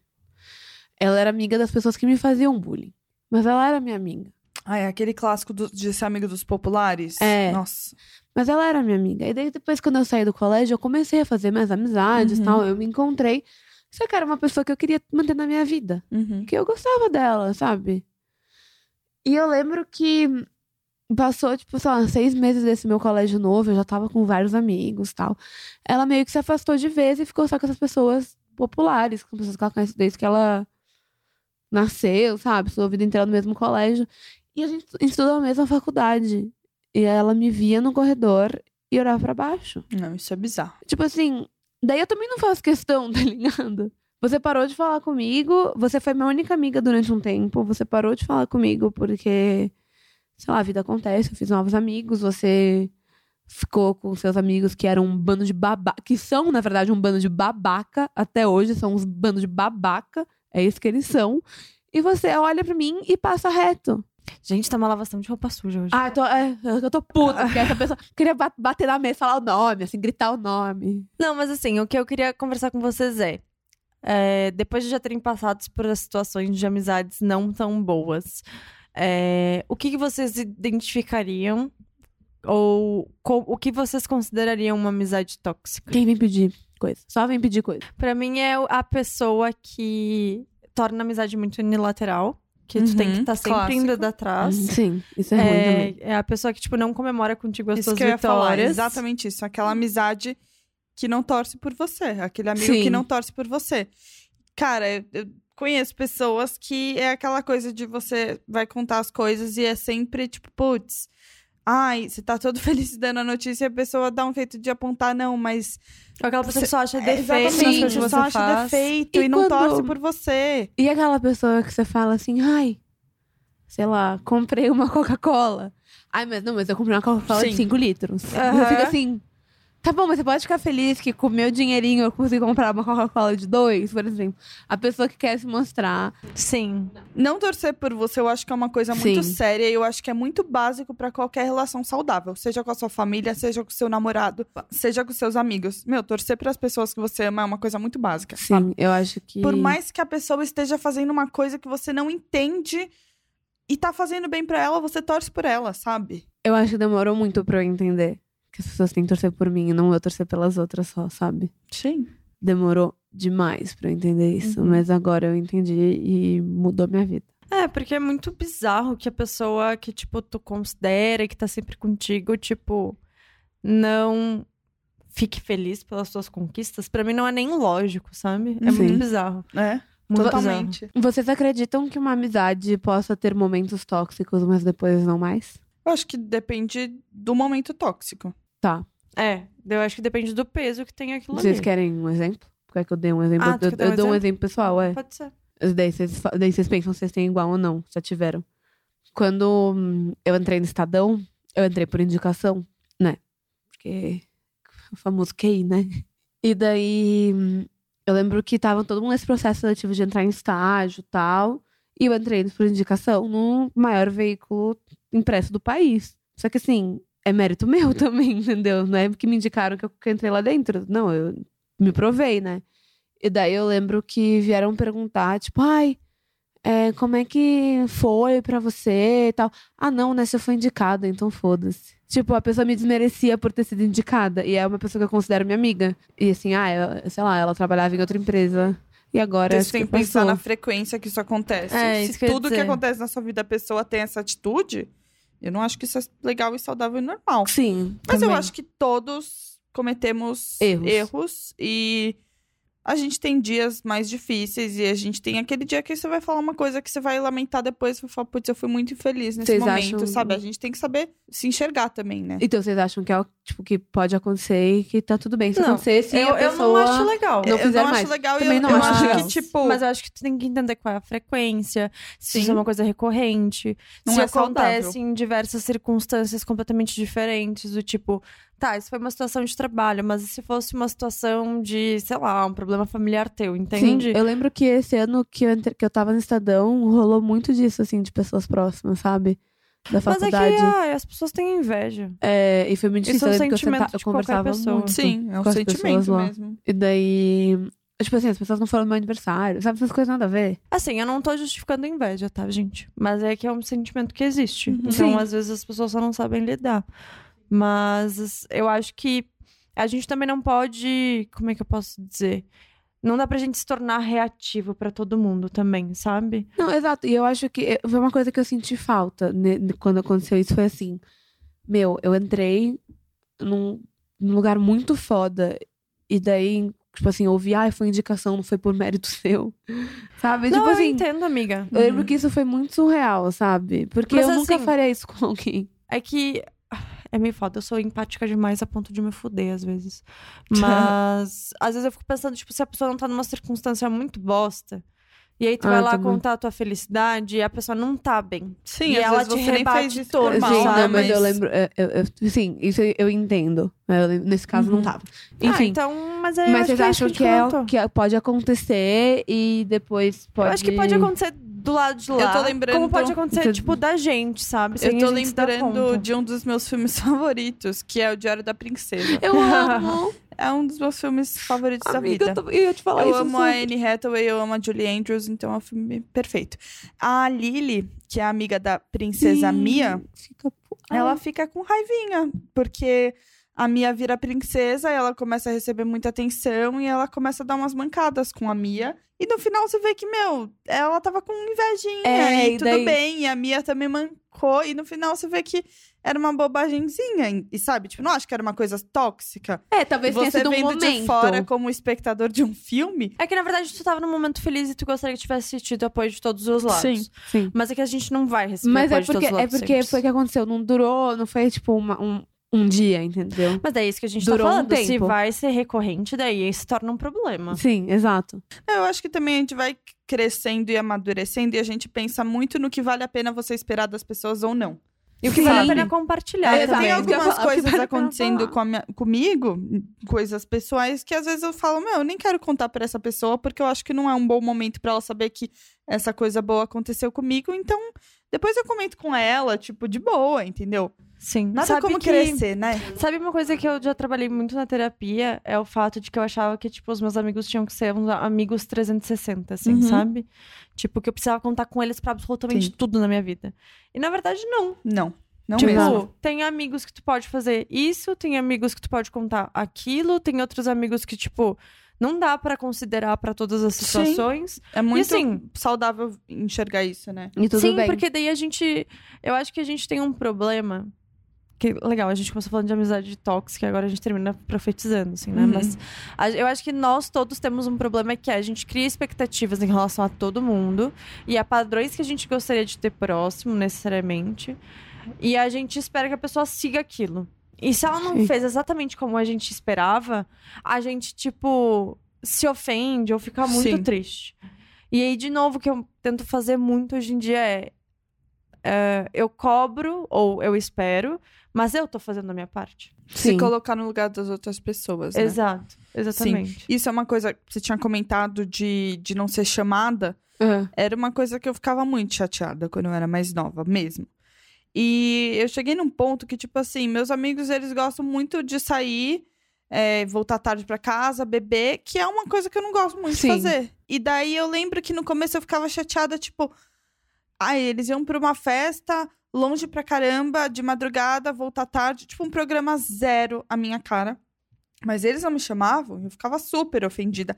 ela era amiga das pessoas que me faziam bullying. Mas ela era minha amiga. Ah, é aquele clássico do- de ser amigo dos populares. É. Nossa. Mas ela era minha amiga. E daí, depois, quando eu saí do colégio, eu comecei a fazer minhas amizades e Uhum. tal. Eu me encontrei. Só que era uma pessoa que eu queria manter na minha vida. Uhum. que eu gostava dela, sabe? E eu lembro que passou, tipo, sei lá, seis meses desse meu colégio novo, eu já tava com vários amigos tal. Ela meio que se afastou de vez e ficou só com essas pessoas populares, com pessoas que ela conhece desde que ela nasceu, sabe? Sua vida inteira no mesmo colégio. E a gente estudou na mesma faculdade. E ela me via no corredor e olhava pra baixo. Não, isso é bizarro. Tipo assim, daí eu também não faço questão, tá ligado? Você parou de falar comigo, você foi minha única amiga durante um tempo, você parou de falar comigo porque, sei lá, a vida acontece, eu fiz novos amigos, você ficou com seus amigos que eram um bando de babaca, que são, na verdade, um bando de babaca, até hoje são uns bandos de babaca, é isso que eles são, e você olha pra mim e passa reto. Gente, tá uma lavação de roupa suja hoje. Ah, eu tô, é, eu tô puta, porque essa pessoa queria ba- bater na mesa, falar o nome, assim, gritar o nome. Não, mas assim, o que eu queria conversar com vocês é, é, depois de já terem passado por situações de amizades não tão boas, é, o que, que vocês identificariam ou co- o que vocês considerariam uma amizade tóxica? Quem vem pedir coisa? Só vem pedir coisa. Pra mim é a pessoa que torna a amizade muito unilateral, que tu tem que Uhum, estar sempre clássico. indo atrás. Sim, isso é, ruim também. É, é a pessoa que, tipo, não comemora contigo as Isso suas que eu ia falar, vitórias. exatamente isso. Aquela amizade que não torce por você. Aquele amigo Sim. que não torce por você. Cara, eu conheço pessoas que é aquela coisa de você vai contar as coisas e é sempre tipo, putz, ai, você tá todo feliz dando a notícia e a pessoa dá um jeito de apontar, não, mas. Aquela pessoa que só acha É, defeito que você você só acha faz. defeito E e, não quando- torce por você. E aquela pessoa que você fala assim, ai, sei lá, comprei uma Coca-Cola. Ai, mas não, mas eu comprei uma Coca-Cola de Sim. 5 litros. Aham. Eu fico assim, tá bom, mas você pode ficar feliz que com o meu dinheirinho eu consegui comprar uma Coca-Cola de dois, por exemplo. A pessoa que quer se mostrar. Sim. Não torcer por você, eu acho que é uma coisa muito Sim. séria e eu acho que é muito básico pra qualquer relação saudável. Seja com a sua família, seja com o seu namorado, seja com seus amigos. Meu, torcer pras pessoas que você ama é uma coisa muito básica. Sim, eu acho que. Por mais que a pessoa esteja fazendo uma coisa que você não entende e tá fazendo bem pra ela, você torce por ela, sabe? Eu acho que demorou muito pra eu entender que as pessoas têm que torcer por mim e não eu torcer pelas outras só, sabe? Sim. Demorou demais pra eu entender isso, Uhum. mas agora eu entendi e mudou minha vida. É, porque é muito bizarro que a pessoa que, tipo, tu considera que tá sempre contigo, tipo, não fique feliz pelas suas conquistas. Pra mim não é nem lógico, sabe? É Sim. muito bizarro. É, Muito totalmente. Vocês acreditam que uma amizade possa ter momentos tóxicos, mas depois não mais? Eu acho que depende do momento tóxico. Tá. É, eu acho que depende do peso que tem aquilo Vocês ali. querem um exemplo? Quer que eu dê um exemplo? Ah, tu eu quer dar um eu dou um exemplo? exemplo pessoal, é. Pode ser. Daí vocês, fa- daí vocês pensam se vocês têm igual ou não, já tiveram. Quando hum, eu entrei no Estadão, eu entrei por indicação, né? Porque o famoso QI, né? E daí hum, eu lembro que tava todo mundo nesse processo seletivo de entrar em estágio e tal. E eu entrei por indicação no maior veículo impresso do país. Só que assim, é mérito meu também, entendeu? Não é porque me indicaram que eu entrei lá dentro. Não, eu me provei, né? E daí eu lembro que vieram perguntar, tipo, ai, é, como é que foi pra você e tal. Ah, não, né? Você foi indicada, então foda-se. Tipo, a pessoa me desmerecia por ter sido indicada. E é uma pessoa que eu considero minha amiga. E assim, ah, eu- sei lá, ela trabalhava em outra empresa. E agora Você tem que que pensar na frequência que isso acontece. É, Se isso tudo que acontece na sua vida a pessoa tem essa atitude, eu não acho que isso é legal e saudável e normal. Sim. Mas eu também. acho que todos cometemos Erros. erros e a gente tem dias mais difíceis e a gente tem aquele dia que você vai falar uma coisa que você vai lamentar depois e vai falar, putz, eu fui muito infeliz nesse Vocês momento, acham- sabe? A gente tem que saber se enxergar também, né? Então vocês acham que é o tipo que pode acontecer e que tá tudo bem. Se Não, acontecer, sim, eu, a eu pessoa. não acho legal. Não eu não mais. acho legal Também e eu, não eu acho acho legal. que, tipo, Mas eu acho que tu tem que entender qual é a frequência, se Sim. isso é uma coisa recorrente, Não se é acontece saudável. em diversas circunstâncias completamente diferentes, do tipo, tá, isso foi uma situação de trabalho, mas e se fosse uma situação de, sei lá, um problema familiar teu, entende? Sim, eu lembro que esse ano que eu, entre- que eu tava no Estadão, rolou muito disso, assim, de pessoas próximas, sabe? Da Mas é que faculdade. ai, as pessoas têm inveja. É, e foi muito Isso difícil. é um que eu, sentimento senta- eu conversava pessoa. muito. sim, é um com as pessoas sentimento mesmo. E daí. Tipo assim, as pessoas não foram no meu aniversário, sabe? Essas coisas nada a ver. Assim, eu não tô justificando inveja, tá, gente? Mas é que é um sentimento que existe. Uhum. Então, Sim. às vezes, as pessoas só não sabem lidar. Mas eu acho que a gente também não pode. Como é que eu posso dizer? Não dá pra gente se tornar reativo pra todo mundo também, sabe? Não, exato. E eu acho que eh, foi uma coisa que eu senti falta né, quando aconteceu isso. Foi assim: Meu, eu entrei num, num lugar muito foda. E daí, tipo assim, ouvi, ah, foi indicação, não foi por mérito seu. Sabe? não, tipo eu assim. entendo, amiga. Eu lembro que isso foi muito surreal, sabe? Porque Mas eu nunca assim- faria isso com alguém. É que. Ah, É meio foda, eu sou empática demais a ponto de me fuder às vezes. Mas às vezes eu fico pensando, tipo, se a pessoa não tá numa circunstância muito bosta, e aí tu Ah, vai lá também. contar a tua felicidade e a pessoa não tá bem. Sim, E às ela vezes te você nem rebate todo, normal, Sim, não, mas, eu lembro. é, eu- eu- sim, isso eu entendo. Eu lembro- nesse caso não Uhum. tava. Ah, Enfim. então, mas aí eu mas acho vocês que é acham que, gente é, que pode acontecer e depois pode. Eu acho que pode acontecer do lado de lá. tô lembrando- Como pode acontecer, tipo, da gente, sabe? Sem Eu tô a gente se dar lembrando conta. de um dos meus filmes favoritos, que é O Diário da Princesa. Eu amo. É um dos meus filmes favoritos Amiga, da eu, vida. tô- eu ia te falar Eu isso. amo a. Anne Hathaway, eu amo a Julie Andrews, então é um filme perfeito. A Lily, que é a amiga da princesa Sim, Mia, Fica... ela fica com raivinha, porque a Mia vira princesa, ela começa a receber muita atenção e ela começa a dar umas mancadas com a Mia. E no final você vê que, meu, ela tava com invejinha É, e e tudo daí- bem, e a Mia também mancou, e no final você vê que era uma bobagemzinha, e sabe? Tipo, não acho que era uma coisa tóxica. É, talvez tenha Você sido um vendo momento. de fora como espectador de um filme, É que, na verdade, tu tava num momento feliz e tu gostaria que tivesse tido apoio de todos os lados. Sim. Sim. Mas é que a gente não vai receber Mas é apoio de porque, todos os é lados porque sempre. foi o que aconteceu. Não durou, não foi tipo uma- um, um dia, entendeu? Mas é isso que a gente Durou um tá falando. Se tempo. vai ser recorrente, daí se torna um problema. Sim, exato. Eu acho que também a gente vai crescendo e amadurecendo e a gente pensa muito no que vale a pena você esperar das pessoas ou não. E o que Sim. vale a pena compartilhar É, também. tem algumas coisas vale acontecendo com minha- comigo, coisas pessoais, que às vezes eu falo, meu, eu nem quero contar pra essa pessoa, porque eu acho que não é um bom momento pra ela saber que essa coisa boa aconteceu comigo. Então, depois eu comento com ela, tipo, de boa, entendeu? Sim. Nada Sabe como que- crescer, né? Sabe uma coisa que eu já trabalhei muito na terapia? É o fato de que eu achava que, tipo, os meus amigos tinham que ser uns amigos 360, assim, Uhum. sabe? Tipo, que eu precisava contar com eles pra absolutamente Sim. tudo na minha vida. E na verdade, não. Não. Não tipo, mesmo. tem amigos que tu pode fazer isso, tem amigos que tu pode contar aquilo, tem outros amigos que, tipo, não dá pra considerar pra todas as Sim. situações. É muito assim- saudável enxergar isso, né? E tudo Sim, bem. porque daí a gente. Eu acho que a gente tem um problema. Que, legal, a gente começou falando de amizade tóxica, agora a gente termina profetizando, assim, né? Uhum. Mas a- eu acho que nós todos temos um problema que é a gente cria expectativas em relação a todo mundo e a padrões que a gente gostaria de ter próximo, necessariamente. E a gente espera que a pessoa siga aquilo. E se ela não Sim. fez exatamente como a gente esperava, a gente, tipo, se ofende ou fica muito Sim. triste. E aí, de novo, o que eu tento fazer muito hoje em dia é, é, eu cobro ou eu espero, mas eu tô fazendo a minha parte. Se Sim. colocar no lugar das outras pessoas, né? Exato, exatamente. Isso é uma coisa que você tinha comentado de, de não ser chamada. Aham. Era uma coisa que eu ficava muito chateada quando eu era mais nova, mesmo. E eu cheguei num ponto que, tipo assim, meus amigos, eles gostam muito de sair, é, voltar tarde pra casa, beber, que é uma coisa que eu não gosto muito Sim. de fazer. E daí eu lembro que no começo eu ficava chateada, tipo, ai, eles iam pra uma festa, longe pra caramba, de madrugada, voltar tarde, tipo um programa zero a minha cara. Mas eles não me chamavam, eu ficava super ofendida.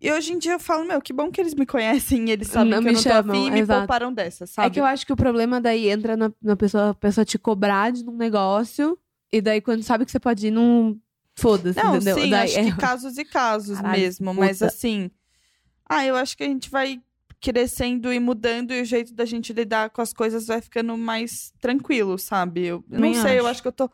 E hoje em dia eu falo, meu, que bom que eles me conhecem, eles sabem Não que me eu não tô chamam, afim e me exato. pouparam dessa, sabe? É que eu acho que o problema daí entra na, na pessoa, a pessoa te cobrar de um negócio, e daí quando sabe que você pode ir, não. Foda-se, Não, entendeu? sim, daí acho é- que casos e casos Caralho, mesmo. Mas puta. assim, ah, eu acho que a gente vai crescendo e mudando e o jeito da gente lidar com as coisas vai ficando mais tranquilo, sabe? Eu eu não sei, eu acho. acho que eu tô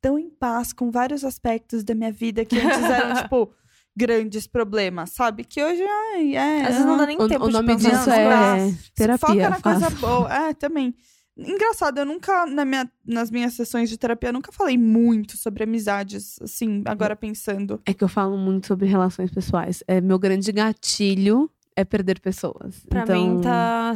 tão em paz com vários aspectos da minha vida que antes eram, tipo, grandes problemas, sabe? Que hoje, ai, é. Às vezes não dá ah, nem o, tempo o de nome pensar disso é terapia. Foca na coisa boa. É, também. Engraçado, eu nunca, na minha, nas minhas sessões de terapia, eu nunca falei muito sobre amizades, assim, agora pensando. É que eu falo muito sobre relações pessoais. É, meu grande gatilho é perder pessoas. Pra então, mim tá.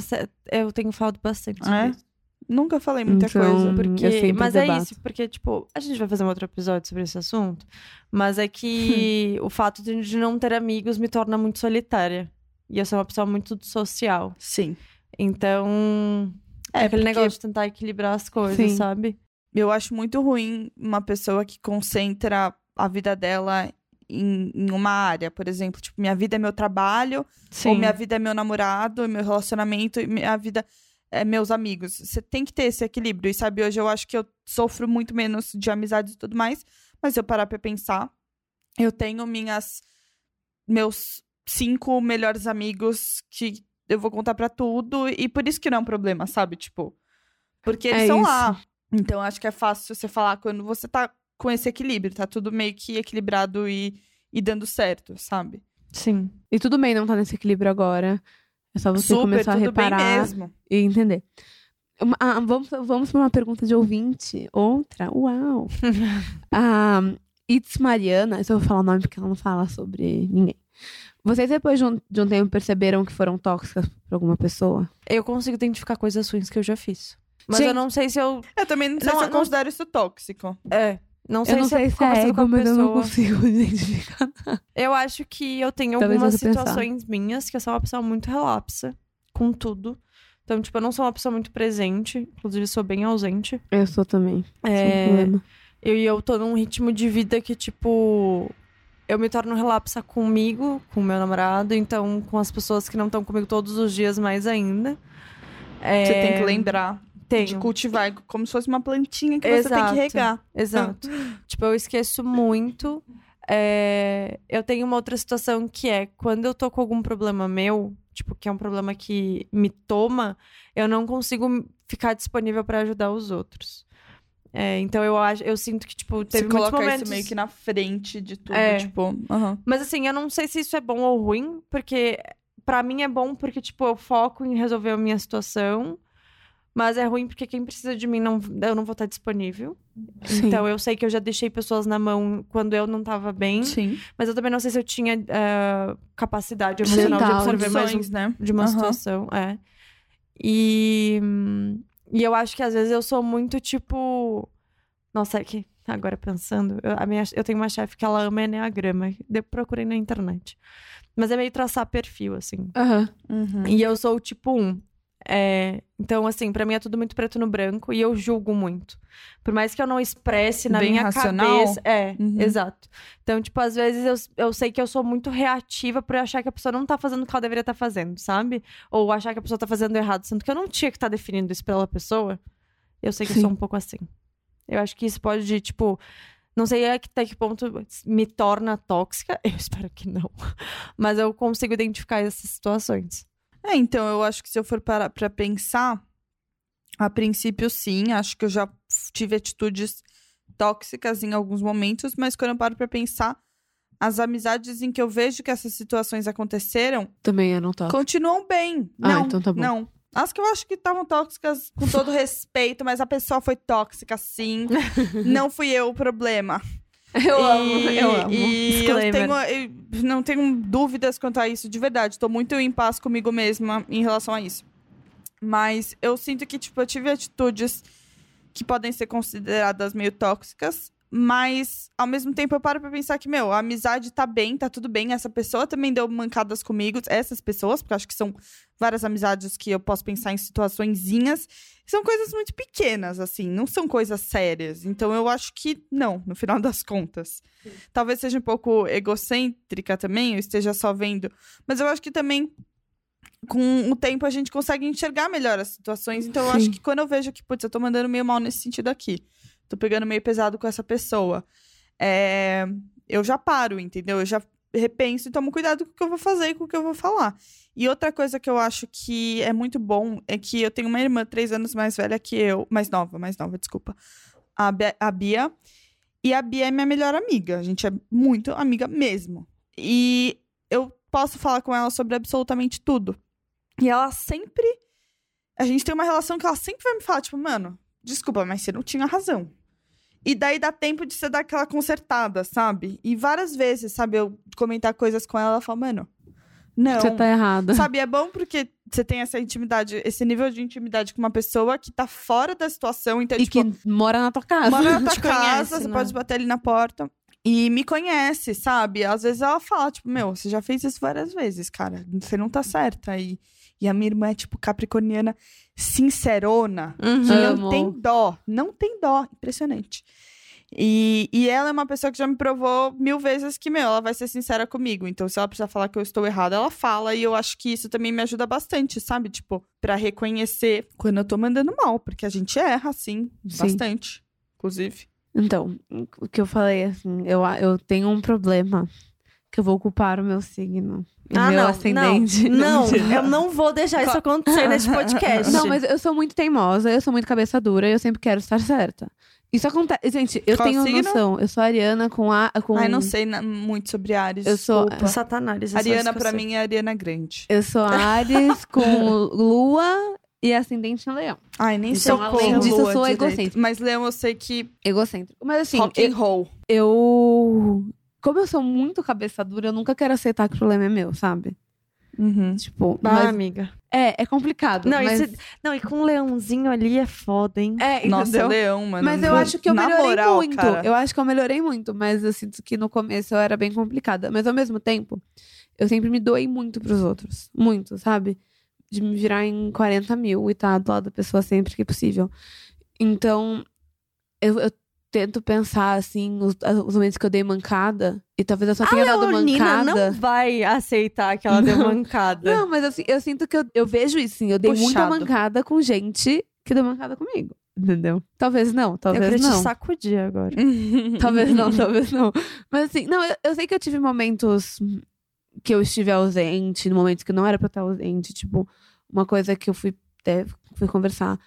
Eu tenho falado bastante sobre É? isso. Nunca falei muita Então, coisa. Porque, mas é debato. isso, porque, tipo, a gente vai fazer um outro episódio sobre esse assunto. Mas é que o fato de, não ter amigos me torna muito solitária. E eu sou uma pessoa muito social. Sim. Então. É, É, aquele porque- negócio de tentar equilibrar as coisas, Sim. sabe? Eu acho muito ruim uma pessoa que concentra a vida dela em, em uma área. Por exemplo, tipo, minha vida é meu trabalho, Sim. ou minha vida é meu namorado, meu relacionamento, e minha vida é meus amigos. Você tem que ter esse equilíbrio. E sabe, hoje eu acho que eu sofro muito menos de amizades e tudo mais. Mas eu parar pra pensar, eu tenho minhas. meus cinco melhores amigos que eu vou contar pra tudo. E por isso que não é um problema, sabe? Tipo. Porque eles É são isso. lá. Então acho que é fácil você falar quando você tá com esse equilíbrio, tá tudo meio que equilibrado e, e dando certo, sabe? Sim. E tudo bem não tá nesse equilíbrio agora. É só você Super, começar a reparar e entender. Ah, vamos, vamos para uma pergunta de ouvinte. Outra. Uau! a It's Mariana, eu só vou falar o nome porque ela não fala sobre ninguém. Vocês, depois de um, de um tempo, perceberam que foram tóxicas pra alguma pessoa? Eu consigo identificar coisas ruins que eu já fiz. Mas Gente- eu não sei se eu. Eu também não sei Não, se eu não- considero isso tóxico. É. Não sei eu não se sei é se é ego, mas eu não consigo identificar. Eu acho que eu tenho Talvez algumas você pensar. situações minhas que eu sou uma pessoa muito relapsa com tudo. Então, tipo, eu não sou uma pessoa muito presente. Inclusive, sou bem ausente. Eu sou também. É um É, problema. eu, e eu tô num ritmo de vida que, tipo... Eu me torno relapsa comigo, com o meu namorado. Então, com as pessoas que não estão comigo todos os dias, mais ainda. É, Você tem que lembrar de Tenho. cultivar como se fosse uma plantinha que você tem Exato. que regar. Exato. tipo, eu esqueço muito. É, Eu tenho uma outra situação que é quando eu tô com algum problema meu, tipo, que é um problema que me toma, eu não consigo ficar disponível pra ajudar os outros. É, então eu acho, eu sinto que, tipo, teve Você muitos coloca momentos... isso meio que na frente de tudo, É. tipo... aham. Mas assim, eu não sei se isso é bom ou ruim, porque pra mim é bom porque, tipo, eu foco em resolver a minha situação. Mas é ruim porque quem precisa de mim, não, eu não vou estar disponível. Sim. Então eu sei que eu já deixei pessoas na mão quando eu não tava bem. Sim. Mas eu também não sei se eu tinha eh, capacidade emocional de Mental, absorver mais um- né? de uma Aham. situação. É. E, e eu acho que às vezes eu sou muito tipo. Nossa, é que agora pensando, eu, a minha, eu tenho uma chefe que ela ama Enneagrama. Eu procurei na internet. Mas é meio traçar perfil, assim. Aham. Uhum. E eu sou o tipo 1. É, então, assim, pra mim é tudo muito preto no branco e eu julgo muito. Por mais que eu não expresse na Bem minha racional? cabeça. É, Uhum. exato. Então, tipo, às vezes eu, eu sei que eu sou muito reativa por achar que a pessoa não tá fazendo o que ela deveria estar fazendo, sabe? Ou achar que a pessoa tá fazendo errado, sendo que eu não tinha que estar definindo isso pela pessoa. Eu sei que eu Sim. sou um pouco assim. Eu acho que isso pode, tipo. Não sei até que ponto me torna tóxica. Eu espero que não. Mas eu consigo identificar essas situações. É, então, eu acho que se eu for parar pra pensar, a princípio, sim, acho que eu já tive atitudes tóxicas em alguns momentos, mas quando eu paro pra pensar, as amizades em que eu vejo que essas situações aconteceram Também não toco. continuam bem. Ah, não, então tá bom. não. As que eu acho que estavam tóxicas com todo respeito, mas a pessoa foi tóxica sim. não fui eu o problema. Eu amo, E- eu amo. E eu tenho, eu não tenho dúvidas quanto a isso, de verdade. Tô muito em paz comigo mesma em relação a isso. Mas eu sinto que, tipo, eu tive atitudes que podem ser consideradas meio tóxicas, mas ao mesmo tempo eu paro pra pensar que, meu, a amizade tá bem, tá tudo bem. Essa pessoa também deu mancadas comigo, essas pessoas, porque acho que são várias amizades que eu posso pensar em situaçõezinhas. São coisas muito pequenas, assim, não são coisas sérias. Então eu acho que não, no final das contas. Talvez seja um pouco egocêntrica também, eu esteja só vendo. Mas eu acho que também, com o tempo, a gente consegue enxergar melhor as situações. Então eu acho Sim. que quando eu vejo que, putz, eu tô mandando meio mal nesse sentido aqui. Tô pegando meio pesado com essa pessoa. é, eu já paro, entendeu? Eu já repenso e tomo cuidado com o que eu vou fazer e com o que eu vou falar. E outra coisa que eu acho que é muito bom é que eu tenho uma irmã três anos mais velha que eu. Mais nova, mais nova, desculpa. A, Be- a Bia. E a Bia é minha melhor amiga. A gente é muito amiga mesmo. E eu posso falar com ela sobre absolutamente tudo. E ela sempre. A gente tem uma relação que ela sempre vai me falar, tipo, mano, desculpa, mas você não tinha razão. E daí dá tempo de você dar aquela consertada, sabe? E várias vezes, sabe, eu comentar coisas com ela, ela fala, mano, não. Você tá errada. Sabe, é bom porque você tem essa intimidade, esse nível de intimidade com uma pessoa que tá fora da situação. Então, E tipo, que mora na tua casa. mora na tua casa, conhece, você né? pode bater ali na porta. E me conhece, sabe? Às vezes ela fala, tipo, meu, você já fez isso várias vezes, cara. Você não tá certa. E, e a minha irmã é, tipo, capricorniana sincerona. Uhum. Que não tem dó. Não tem dó. Impressionante. E, e ela é uma pessoa que já me provou mil vezes que, meu, ela vai ser sincera comigo. Então, se ela precisar falar que eu estou errada, ela fala. E eu acho que isso também me ajuda bastante, sabe? Tipo, pra reconhecer quando eu tô mandando mal. Porque a gente erra, assim, Sim. bastante. Inclusive. Então, o que eu falei, assim, eu, eu tenho um problema que eu vou ocupar o meu signo. Ah, meu não, ascendente. Não, não, eu não vou deixar isso acontecer nesse podcast. Não, mas eu sou muito teimosa, eu sou muito cabeça dura e eu sempre quero estar certa. Isso acontece. Gente, eu Qual tenho signo? noção. Eu sou ariana com a. Com... Ai, não sei na- muito sobre Ares. Eu sou- desculpa. Satanás. é Ariana, pra sei. mim, é Ariana Grande. Eu sou Ares com lua e ascendente em leão. Ai, nem sei Então, qual além disso, eu sou direito. egocêntrica. Mas Leão, eu sei que Egocêntrico. Mas assim, rock and roll. eu. Como eu sou muito cabeça dura, eu nunca quero aceitar que o problema é meu, sabe? Uhum. Tipo, Ah, mas amiga. é, é complicado. Não, mas... isso- Não, e com um leãozinho ali é foda, hein? É, Nossa, entendeu? Leão, mano. Mas eu acho que eu Na melhorei moral, muito. cara. Eu acho que eu melhorei muito, mas eu sinto que no começo eu era bem complicada. Mas ao mesmo tempo, eu sempre me doei muito pros outros. Muito, sabe? De me virar em 40 mil e estar do lado da pessoa sempre que possível. Então, eu, eu tento pensar, assim, os, os momentos que eu dei mancada. E talvez eu só tenha dado mancada. não vai aceitar que ela deu Não. mancada. Não, mas assim, eu sinto que eu, eu vejo isso, sim. Eu dei muita Puxado. mancada com gente que deu mancada comigo. Entendeu? Talvez não, eu talvez queria não. te sacudir agora. Talvez não, talvez não. Mas assim, não, eu, eu sei que eu tive momentos que eu estive ausente, momentos que não era pra eu estar ausente. Tipo, uma coisa que eu fui, é, fui conversar.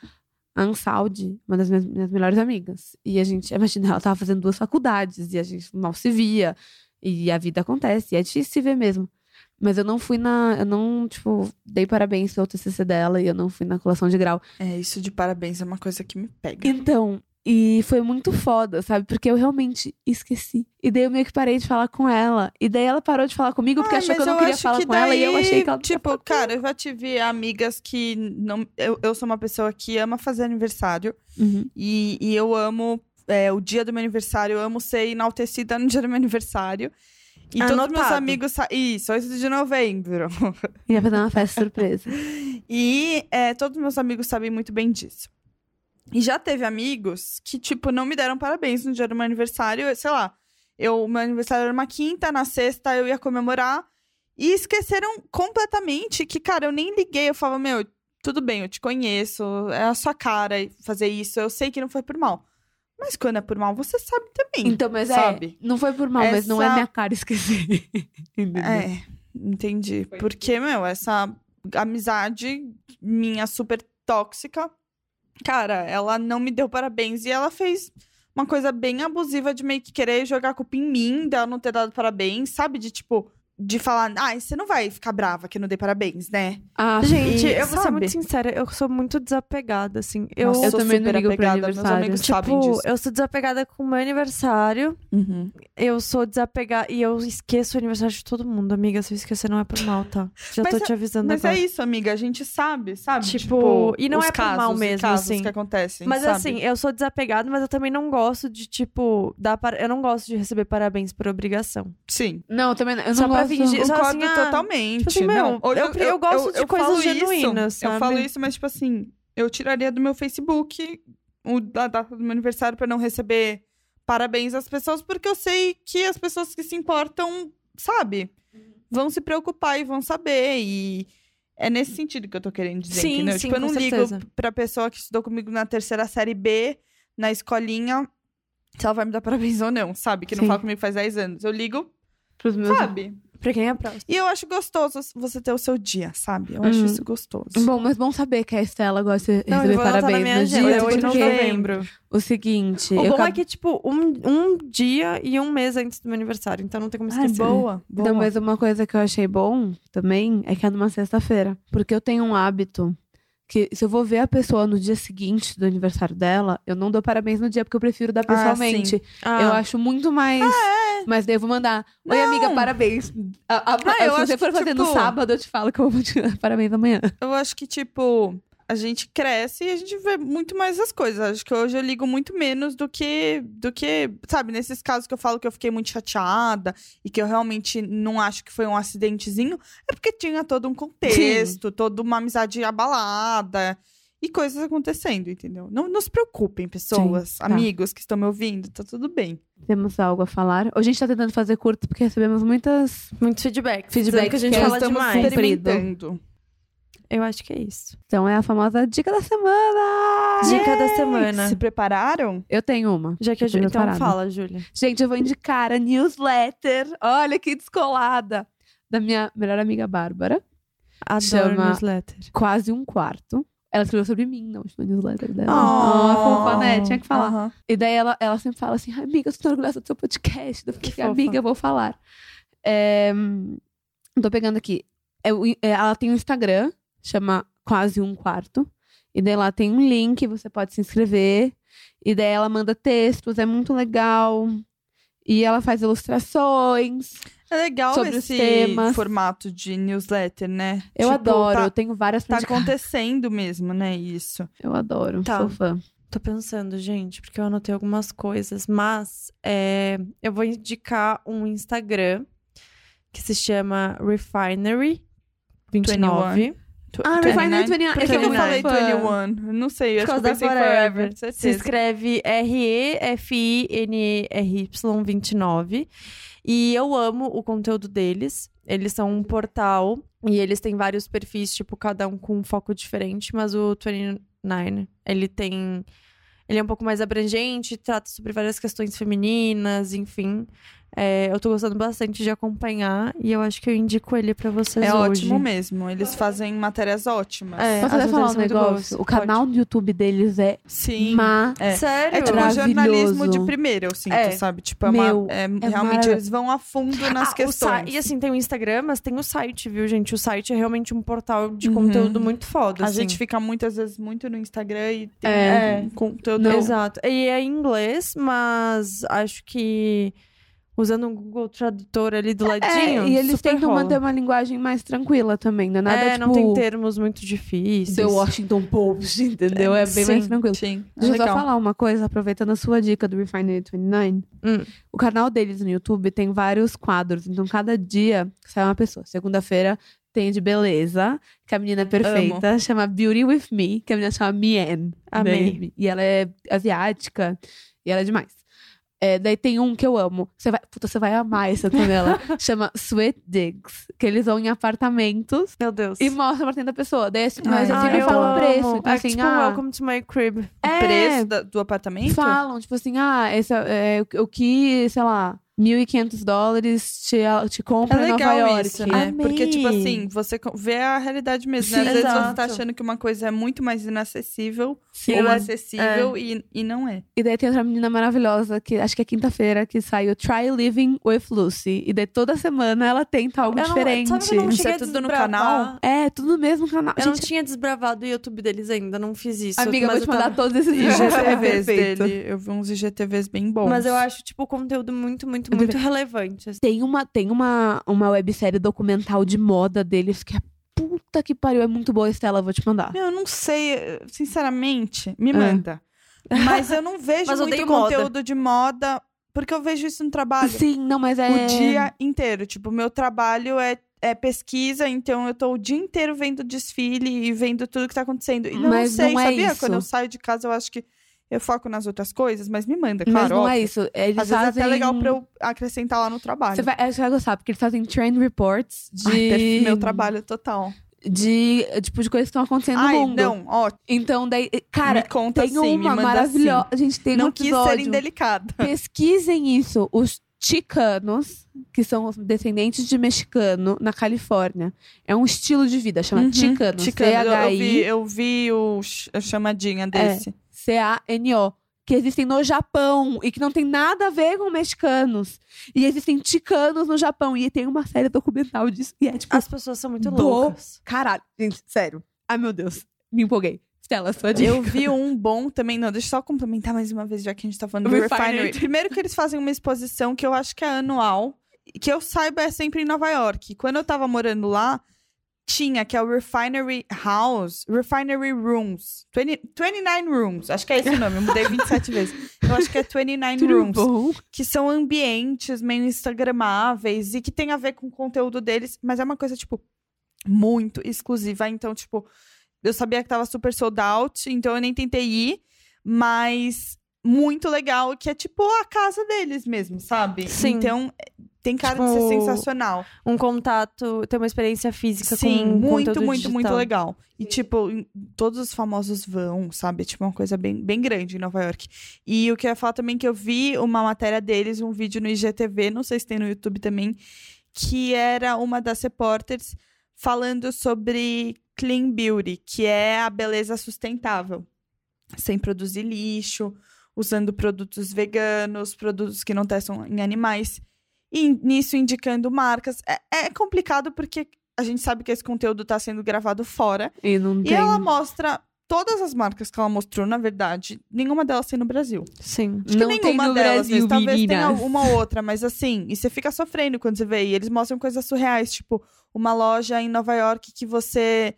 A Ansaldi, uma das minhas, minhas melhores amigas. E a gente, imagina, ela tava fazendo duas faculdades e a gente mal se via. E a vida acontece, e é difícil se ver mesmo. Mas eu não fui na. Eu não, tipo, dei parabéns pelo TCC dela e eu não fui na colação de grau. É, isso de parabéns é uma coisa que me pega. Então, e foi muito foda, sabe? Porque eu realmente esqueci. E daí eu meio que parei de falar com ela. E daí ela parou de falar comigo porque achou que eu não queria acho falar que com ela. E eu daí, achei que ela. Tipo, cara, eu já tive amigas que não. Eu, eu sou uma pessoa que ama fazer aniversário. Uhum. E, e eu amo é, o dia do meu aniversário, eu amo ser enaltecida no dia do meu aniversário. E todos meus Anotado. amigos. sa- Isso, 8 de novembro. Ia fazer uma festa surpresa. E é, todos meus amigos sabem muito bem disso. E já teve amigos que, tipo, não me deram parabéns no dia do meu aniversário. Sei lá, eu, meu aniversário era uma quinta, na sexta eu ia comemorar. E esqueceram completamente que, cara, eu nem liguei. Eu falava, meu, tudo bem, eu te conheço, é a sua cara fazer isso. Eu sei que não foi por mal. Mas quando é por mal, você sabe também. Então, mas sabe? é. Não foi por mal, mas não é Essa- minha cara esquecer. É, entendi. Porque, meu, essa amizade minha super tóxica, cara, ela não me deu parabéns e ela fez uma coisa bem abusiva de meio que querer jogar a culpa em mim, dela não ter dado parabéns, sabe? De tipo, de falar, ah, você não vai ficar brava que eu não dei parabéns, né? Ah, Gente, E, eu vou ser sabe? muito sincera, eu sou muito desapegada, assim. Eu, Nossa, eu sou também não super ligo pro apegada, meus amigos sabem tipo, disso. eu sou desapegada com o meu aniversário. Uhum. Eu sou desapegada e eu esqueço o aniversário de todo mundo, amiga. Se eu esquecer, não é por mal, tá? Já Mas tô é- te avisando Mas agora. é isso, amiga, a gente sabe, sabe? Tipo, e não os é por mal casos mesmo, casos assim. que acontecem, Mas sabe? assim, eu sou desapegada, mas eu também não gosto de, tipo, dar para... eu não gosto de receber parabéns por obrigação. Sim. Não, eu também não. Eu não gosto. Fingir- Só Concordo assim, ah, totalmente. tipo assim, meu, não. Hoje eu- eu gosto de coisas genuínas, isso, Eu sabe? falo isso, mas, tipo assim, eu tiraria do meu Facebook o, a data do meu aniversário pra não receber parabéns às pessoas, porque eu sei que as pessoas que se importam, sabe, vão se preocupar e vão saber. E é nesse sentido que eu tô querendo dizer, Sim, entendeu? sim, tipo, eu não com ligo certeza. pra pessoa que estudou comigo na terceira série B, na escolinha, se ela vai me dar parabéns ou não, sabe? Que não Sim. fala comigo faz 10 anos. Eu ligo, Pros meus... sabe? Pra quem é próximo. E eu acho gostoso você ter o seu dia, sabe? Eu acho Uhum. isso gostoso. Bom, mas bom saber que a Estela gosta de Não, eu receber parabéns na minha no agenda, dia. é 8 de porque novembro. O seguinte, O eu bom é acabo- que, tipo, um, um dia e um mês antes do meu aniversário, então não tem como Ai, esquecer. boa, boa. Não, mas uma coisa que eu achei bom também é que é numa sexta-feira. Porque eu tenho um hábito que se eu vou ver a pessoa no dia seguinte do aniversário dela, eu não dou parabéns no dia, porque eu prefiro dar Ah, pessoalmente. Ah, Eu acho muito mais. Mas daí eu vou mandar. Oi, Não. amiga, parabéns. A- a- Não, eu se acho você for que, fazer no tipo- sábado, eu te falo que eu vou te dar parabéns amanhã. Eu acho que, tipo, a gente cresce e a gente vê muito mais as coisas. Acho que hoje eu ligo muito menos do que, do que, sabe, nesses casos que eu falo que eu fiquei muito chateada e que eu realmente não acho que foi um acidentezinho, é porque tinha todo um contexto, toda uma amizade abalada. E coisas acontecendo, entendeu? Não, não se preocupem, pessoas, Sim, tá. amigos que estão me ouvindo, tá tudo bem. Temos algo a falar. Hoje a gente tá tentando fazer curto porque recebemos muitas. muito feedback. Feedback que a gente que fala demais. experimentando. Eu acho que é isso. Então é a famosa dica da semana! Dica da semana. Se prepararam? Eu tenho uma. Já que a Júlia. Então preparada. fala, Júlia. Gente, eu vou indicar a newsletter. Olha que descolada. Da minha melhor amiga Bárbara. Adoro Chama- newsletter. Quase um quarto. Ela escreveu sobre mim na última newsletter dela. Oh. Ah, fofa, né? Tinha que falar. Aham. E daí ela, ela sempre fala assim: "Ai, amiga, eu tão orgulhosa do seu podcast. Eu fiquei, Que fofa. amiga, eu vou falar. É, tô pegando aqui. É é, ela tem um Instagram, chama Quase um Quarto. E daí lá tem um link, você pode se inscrever. E daí ela manda textos, é muito legal. E ela faz ilustrações. É legal Sobre esse temas. formato de newsletter, né? Eu Tipo, adoro, eu Tá, tenho várias tá acontecendo mesmo, né? Isso. Eu adoro, Tá. sou fã. Tô pensando, gente, porque eu anotei algumas coisas, mas é, eu vou indicar um Instagram que se chama Refinery 29. Ah, 29. Refinery 29. Por que eu eu sou falei fã. 21? Eu Não sei, eu acho que eu pensei Forever. Forever. Se escreve R-E-F-I-N-R-Y29. E eu amo o conteúdo deles. Eles são um portal e eles têm vários perfis, tipo, cada um com um foco diferente, mas o 29, ele tem. Ele é um pouco mais abrangente, trata sobre várias questões femininas, enfim. É, eu tô gostando bastante de acompanhar e eu acho que eu indico ele pra vocês É hoje. ótimo mesmo. Eles fazem matérias ótimas. É, até falar um negócio? O canal do YouTube deles é Sim. ma... É. Sério? É tipo um jornalismo de primeira, eu sinto, É. sabe? Tipo, é Meu, uma, é, é realmente eles vão a fundo nas Ah, questões. E assim, tem o Instagram, mas tem o site, viu, gente? O site é realmente um portal de Uhum. conteúdo muito foda. A assim. gente fica muitas vezes muito no Instagram e tem É. um conteúdo. Não. Exato. E é em inglês, mas acho que usando um Google Tradutor ali do ladinho. É, e eles super tentam rola. manter uma linguagem mais tranquila também, não é nada é, tipo não tem termos muito difíceis. The Washington Post, entendeu? É bem Sim. mais tranquilo. Sim, é Deixa eu só falar uma coisa, aproveitando a sua dica do Refinery 29. Hum. O canal deles no YouTube tem vários quadros, então cada dia sai uma pessoa. Segunda-feira tem de beleza, que a menina é perfeita, chama Beauty With Me, que a menina chama Mien. Amei. né? E ela é asiática, e ela é demais. É, daí tem um que eu amo. Você vai, puta, você vai amar essa panela. Chama Sweet Digs. Que eles vão em apartamentos Meu Deus. e mostram o apartamento da pessoa. Daí, assim, mas assim, eu eu falo o preço. Então, é assim, tipo ah, Welcome to my crib. é, preço da- do apartamento? Falam, tipo assim, ah, esse é, o- o que, sei lá, 1.500 dólares te, te É compra Nova legal York. isso, né? Amei. Porque, tipo assim, você vê a realidade mesmo, né? Sim, Às vezes você tá achando que uma coisa é muito mais inacessível Sim. ou acessível e, e não é. E daí tem outra menina maravilhosa, que acho que é quinta-feira, que saiu Try Living with Lucy. E daí toda semana ela tenta algo Eu não- diferente. sabe eu não Isso é tudo no desbravar? canal? É, tudo no mesmo canal. Eu não Gente, tinha desbravado o YouTube deles ainda, não fiz isso. amiga, eu mas vou te mandar tava- todos esses vídeos. É IGTVs dele. Eu vi uns IGTVs bem bons. Mas eu acho, tipo, o conteúdo muito, muito, Muito também. relevante. assim. Tem uma, tem uma, uma websérie documental de moda deles que é puta que pariu. É muito boa, Estela, vou te mandar. Meu, eu não sei, eh, sinceramente, me É. manda. Mas eu não vejo eu muito odeio moda. conteúdo de moda, porque eu vejo isso no trabalho. Sim, não, mas é. O dia inteiro. Tipo, meu trabalho é, é pesquisa, então eu tô o dia inteiro vendo desfile e vendo tudo que tá acontecendo. E não sei, não é sabia? isso. Quando eu saio de casa, eu acho que eu foco nas outras coisas, mas me manda, Mas claro. não é isso. Eles Às vezes é fazem... até legal pra eu acrescentar lá no trabalho. Você vai, você vai gostar, porque eles fazem trend reports de. Ai, meu trabalho total. De, tipo, de coisas que estão acontecendo Ai, no mundo. não, ó, Então, daí. Cara, me conta tem assim, uma maravilhosa. assim. Gente, tem Não um quis episódio. ser indelicada. Pesquisem isso. Os chicanos, que são descendentes de mexicano na Califórnia. É um estilo de vida, chama Uhum, chicano. Chicano, eu, vi, eu vi o chamadinha desse. C-A-N-O. Que existem no Japão e que não tem nada a ver com mexicanos. E existem chicanos no Japão. E tem uma série documental disso. E é tipo, As pessoas são muito Do- loucas. caralho, gente, sério. Ai, meu Deus. Me empolguei. Stella, sua dica. Eu vi um bom também, não, deixa eu só complementar mais uma vez, já que a gente tá falando do Refinery. Refinery. Primeiro que eles fazem uma exposição que eu acho que é anual, que eu saiba é sempre em Nova York. Quando eu tava morando lá, tinha, que é o Refinery House, Refinery Rooms, 20, 29 Rooms, acho que é esse o nome, eu mudei 27 vezes. Eu acho que é 29 Tudo Rooms. bom? que são ambientes meio instagramáveis e que tem a ver com o conteúdo deles, mas é uma coisa, tipo, muito exclusiva. Então, tipo, eu sabia que tava super sold out, então eu nem tentei ir, mas muito legal, que é tipo a casa deles mesmo, sabe? Sim. Então, tem cara de Tipo, ser sensacional. Um contato, ter uma experiência física Sim, com muito, muito, muito digital. legal. E, tipo, em- todos os famosos vão, sabe? Tipo, uma coisa bem, bem grande em Nova York. E o que eu ia falar também que eu vi uma matéria deles, um vídeo no IGTV, não sei se tem no YouTube também, que era uma das repórteres falando sobre clean beauty, que é a beleza sustentável. Sem produzir lixo, usando produtos veganos, produtos que não testam em animais. E nisso indicando marcas. É, é complicado porque a gente sabe que esse conteúdo está sendo gravado fora. E não E tem. ela mostra todas as marcas que ela mostrou, na verdade, nenhuma delas tem no Brasil. Sim. Acho não que tem nenhuma no delas, Brasil, mas talvez tenha meninas. uma ou outra, mas assim, e você fica sofrendo quando você vê. E eles mostram coisas surreais, tipo, uma loja em Nova York que você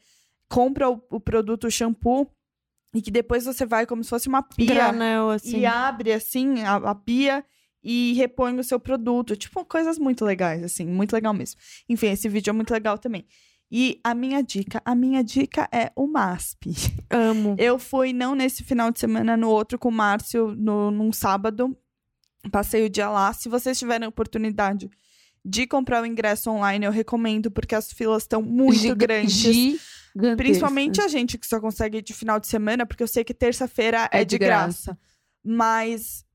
compra o, o produto o shampoo e que depois você vai como se fosse uma pia Granel, assim. e abre assim a, a pia e repõe o seu produto. Tipo, coisas muito legais, assim, muito legal mesmo. Enfim, esse vídeo é muito legal também. E a minha dica, a minha dica é o MASP. Amo. Eu fui não nesse final de semana, no outro com o Márcio, no, num sábado. Passei o dia lá. Se vocês tiverem oportunidade de comprar o ingresso online, eu recomendo, porque as filas estão muito grandes. Gigantescas. Principalmente a gente que só consegue de final de semana, porque eu sei que terça-feira é, É de de graça. Mas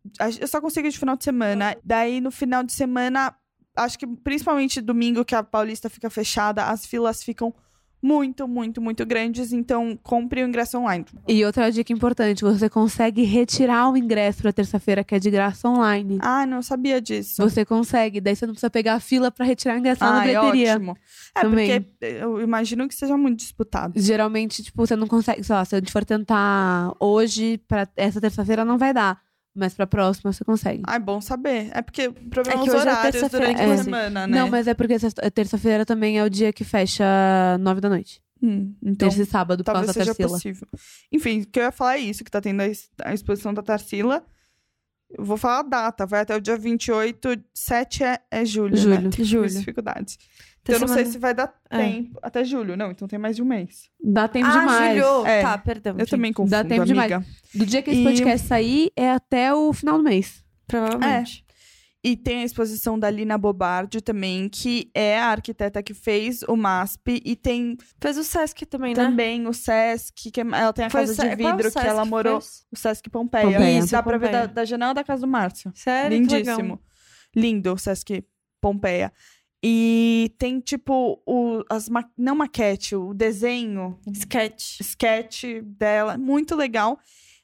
eu só consigo de final de semana. Daí, no final de semana, acho que principalmente domingo, que a Paulista fica fechada, as filas ficam muito, muito, muito grandes. Então, compre o ingresso online. E outra dica importante: você consegue retirar o ingresso pra terça-feira, que é de graça online. Ah, não sabia disso. Você consegue, daí você não precisa pegar a fila pra retirar o ingresso lá na bilheteria. ótimo. É, Também. porque eu imagino que seja muito disputado. Geralmente, tipo, você não consegue, sei lá, se a gente for tentar hoje, pra essa terça-feira não vai dar. Mas pra próxima você consegue. Ah, é bom saber. É porque o problema É é os é horários terça-feira, durante a inclusive. semana, né? Não, mas é porque sexta- terça-feira também é o dia que fecha nove da noite. Hum, então, Terça e sábado, por talvez causa da seja Tarsila. possível. Enfim, o que eu ia falar é isso, que tá tendo a, ex- a exposição da Tarsila. Eu vou falar a data, vai até o dia 28, 7 é, é julho, Julho. né? Tem Julho. dificuldades. Então eu não sei semana- se vai dar É. tempo. Até julho, não, então tem mais de um mês. Dá tempo ah, demais. Julho. É. Tá, perdão. Eu gente. também confundo, Dá tempo demais. amiga. Do dia que esse E- podcast sair é até o final do mês. Provavelmente. E tem a exposição da Lina Bobardi também, que é a arquiteta que fez o MASP. E tem Fez o Sesc também, né? também o Sesc, que é- ela tem a Foi casa de é vidro que ela morou. fez? O Sesc Pompeia. Pompeia. Dá pra ver da, Pompeia. da janela da casa do Márcio. Sério? Lindíssimo. legal. Lindo, o Sesc Pompeia. E tem, tipo, o, as ma não maquete, o desenho, Sketch. sketch dela, muito legal.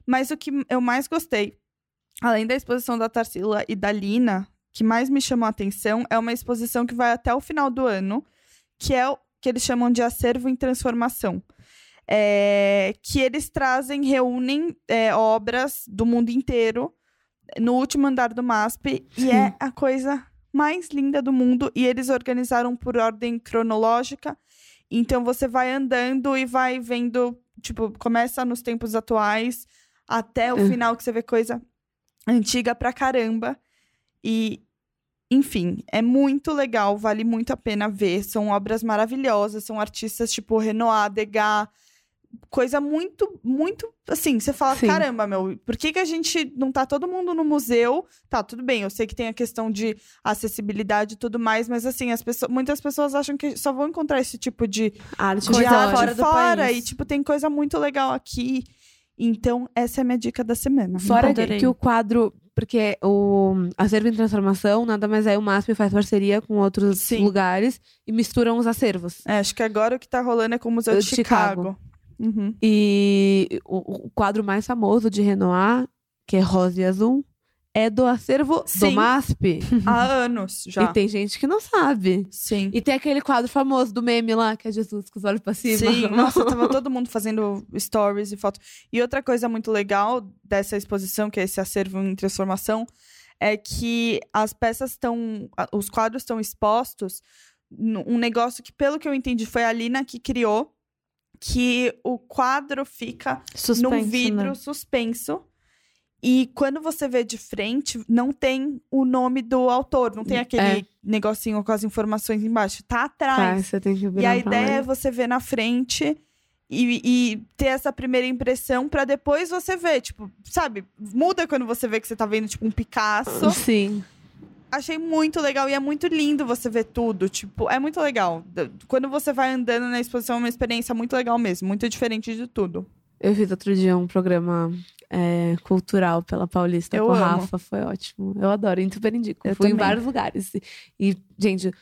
Mas o que eu mais gostei, além da exposição da Tarsila e da Lina, que mais me chamou a atenção é uma exposição que vai até o final do ano, que é o que eles chamam de acervo em transformação. É, que eles trazem, reúnem é, obras do mundo inteiro no último andar do MASP e é a coisa mais linda do mundo. E eles organizaram por ordem cronológica. Então você vai andando e vai vendo, tipo, começa nos tempos atuais até o É. final que você vê coisa antiga pra caramba. E, enfim, é muito legal, vale muito a pena ver. São obras maravilhosas, são artistas tipo Renoir, Degas, coisa muito, muito assim, você fala, Sim. caramba, meu, por que, que a gente não tá todo mundo no museu? Tá, tudo bem, eu sei que tem a questão de acessibilidade e tudo mais, mas assim, as pessoas, muitas pessoas acham que só vão encontrar esse tipo de Arte coisa de fora, fora. do fora país. e tipo, tem coisa muito legal aqui. Então, essa é a minha dica da semana. Fora que, Adorei. que o quadro. Porque o acervo em transformação nada mais é o MASP faz parceria com outros Sim. lugares e misturam os acervos. É, acho que agora o que tá rolando é com o Museu Eu de de Chicago. Chicago. Uhum. E o, o quadro mais famoso de Renoir, que é Rosa e Azul, é do acervo Sim. do MASP. Há anos já. E tem gente que não sabe. Sim. E tem aquele quadro famoso do meme lá, que é Jesus com os olhos pra cima. Sim, nossa, tava todo mundo fazendo stories e fotos. E outra coisa muito legal dessa exposição, que é esse acervo em transformação, é que as peças estão. Os quadros estão expostos. Um negócio que, pelo que eu entendi, foi a Lina que criou, que o quadro fica Suspenso, num vidro né? suspenso. E quando você vê de frente, não tem o nome do autor, não tem aquele É. negocinho com as informações embaixo. Tá Tá, atrás. você tem que E a ideia é você ver na frente e, e ter essa primeira impressão pra depois você ver. Tipo, sabe? Muda quando você vê que você tá vendo, tipo, um Picasso. Sim. Achei muito legal e é muito lindo você ver tudo. Tipo, é muito legal. Quando você vai andando na exposição, é uma experiência muito legal mesmo. Muito diferente de tudo. Eu fiz outro dia um programa é, cultural pela Paulista Eu com a amo. Rafa, foi ótimo. Eu adoro, e super indico. Eu Fui em também. vários lugares. E, gente,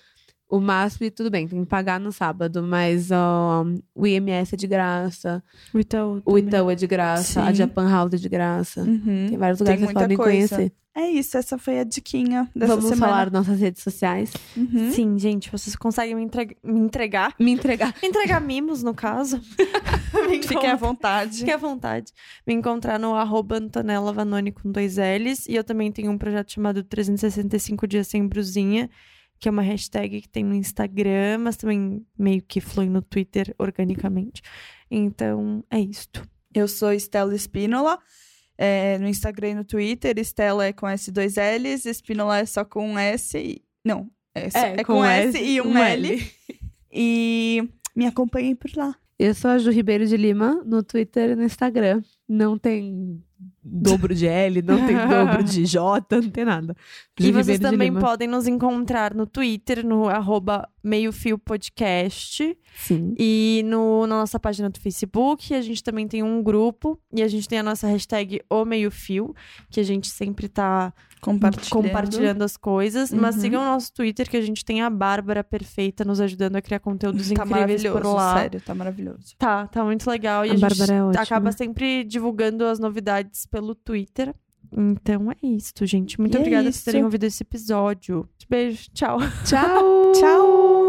o MASP, tudo bem, tem que pagar no sábado, mas ó, o IMS é de graça, O Itaú. o Itaú é de graça, a Sim. Japan House é de graça. Uhum. Tem vários Tem lugares que vocês podem coisa. conhecer. É isso, essa foi a diquinha dessa Vamos semana. falar nossas redes sociais. Uhum. Sim, gente, vocês conseguem me, entreg- me entregar. Me entregar. Me entregar mimos, no caso. Me Fiquem à vontade. Fiquem à vontade. Me encontrar no arroba Antonella Vanoni com dois L's. E eu também tenho um projeto chamado 365 Dias Sem Brusinha, que é uma hashtag que tem no Instagram, mas também meio que flui no Twitter organicamente. Então, é isto. Eu sou Estela Espínola. É, no Instagram e no Twitter. Estela é com S2Ls, Espínola é só com um S. E... Não, é, só- é com, S, e um, L. E me acompanhem por lá. Eu sou a Ju Ribeiro de Lima no Twitter e no Instagram. Não tem dobro de L, não tem dobro de J, não tem nada. Ju E vocês Ribeiro de também podem nos encontrar no Twitter, no arroba Meio Fio Podcast. Sim. E no, na nossa página do Facebook, a gente também tem um grupo. E a gente tem a nossa hashtag O Meio Fio, que a gente sempre tá Compartilhando. compartilhando as coisas. Mas Uhum. sigam o nosso Twitter, que a gente tem a Bárbara Perfeita nos ajudando a criar conteúdos Tá incríveis por lá. sério, tá maravilhoso. Tá, tá muito legal. E A a, gente Bárbara é ótima. acaba sempre divulgando as novidades pelo Twitter. Então é isso, gente. Muito E é obrigada isso. por terem ouvido esse episódio. Beijo, tchau. Tchau! Tchau!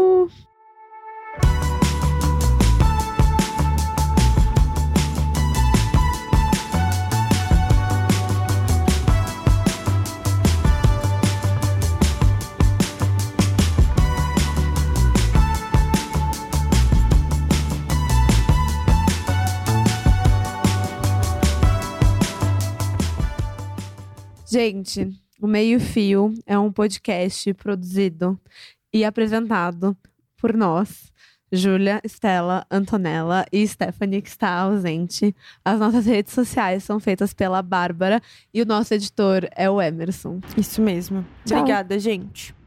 Gente, o Meio Fio é um podcast produzido e apresentado por nós, Júlia, Estela, Antonella e Stephanie, que está ausente. As nossas redes sociais são feitas pela Bárbara e o nosso editor é o Emerson. Isso mesmo. Tchau. Obrigada, gente.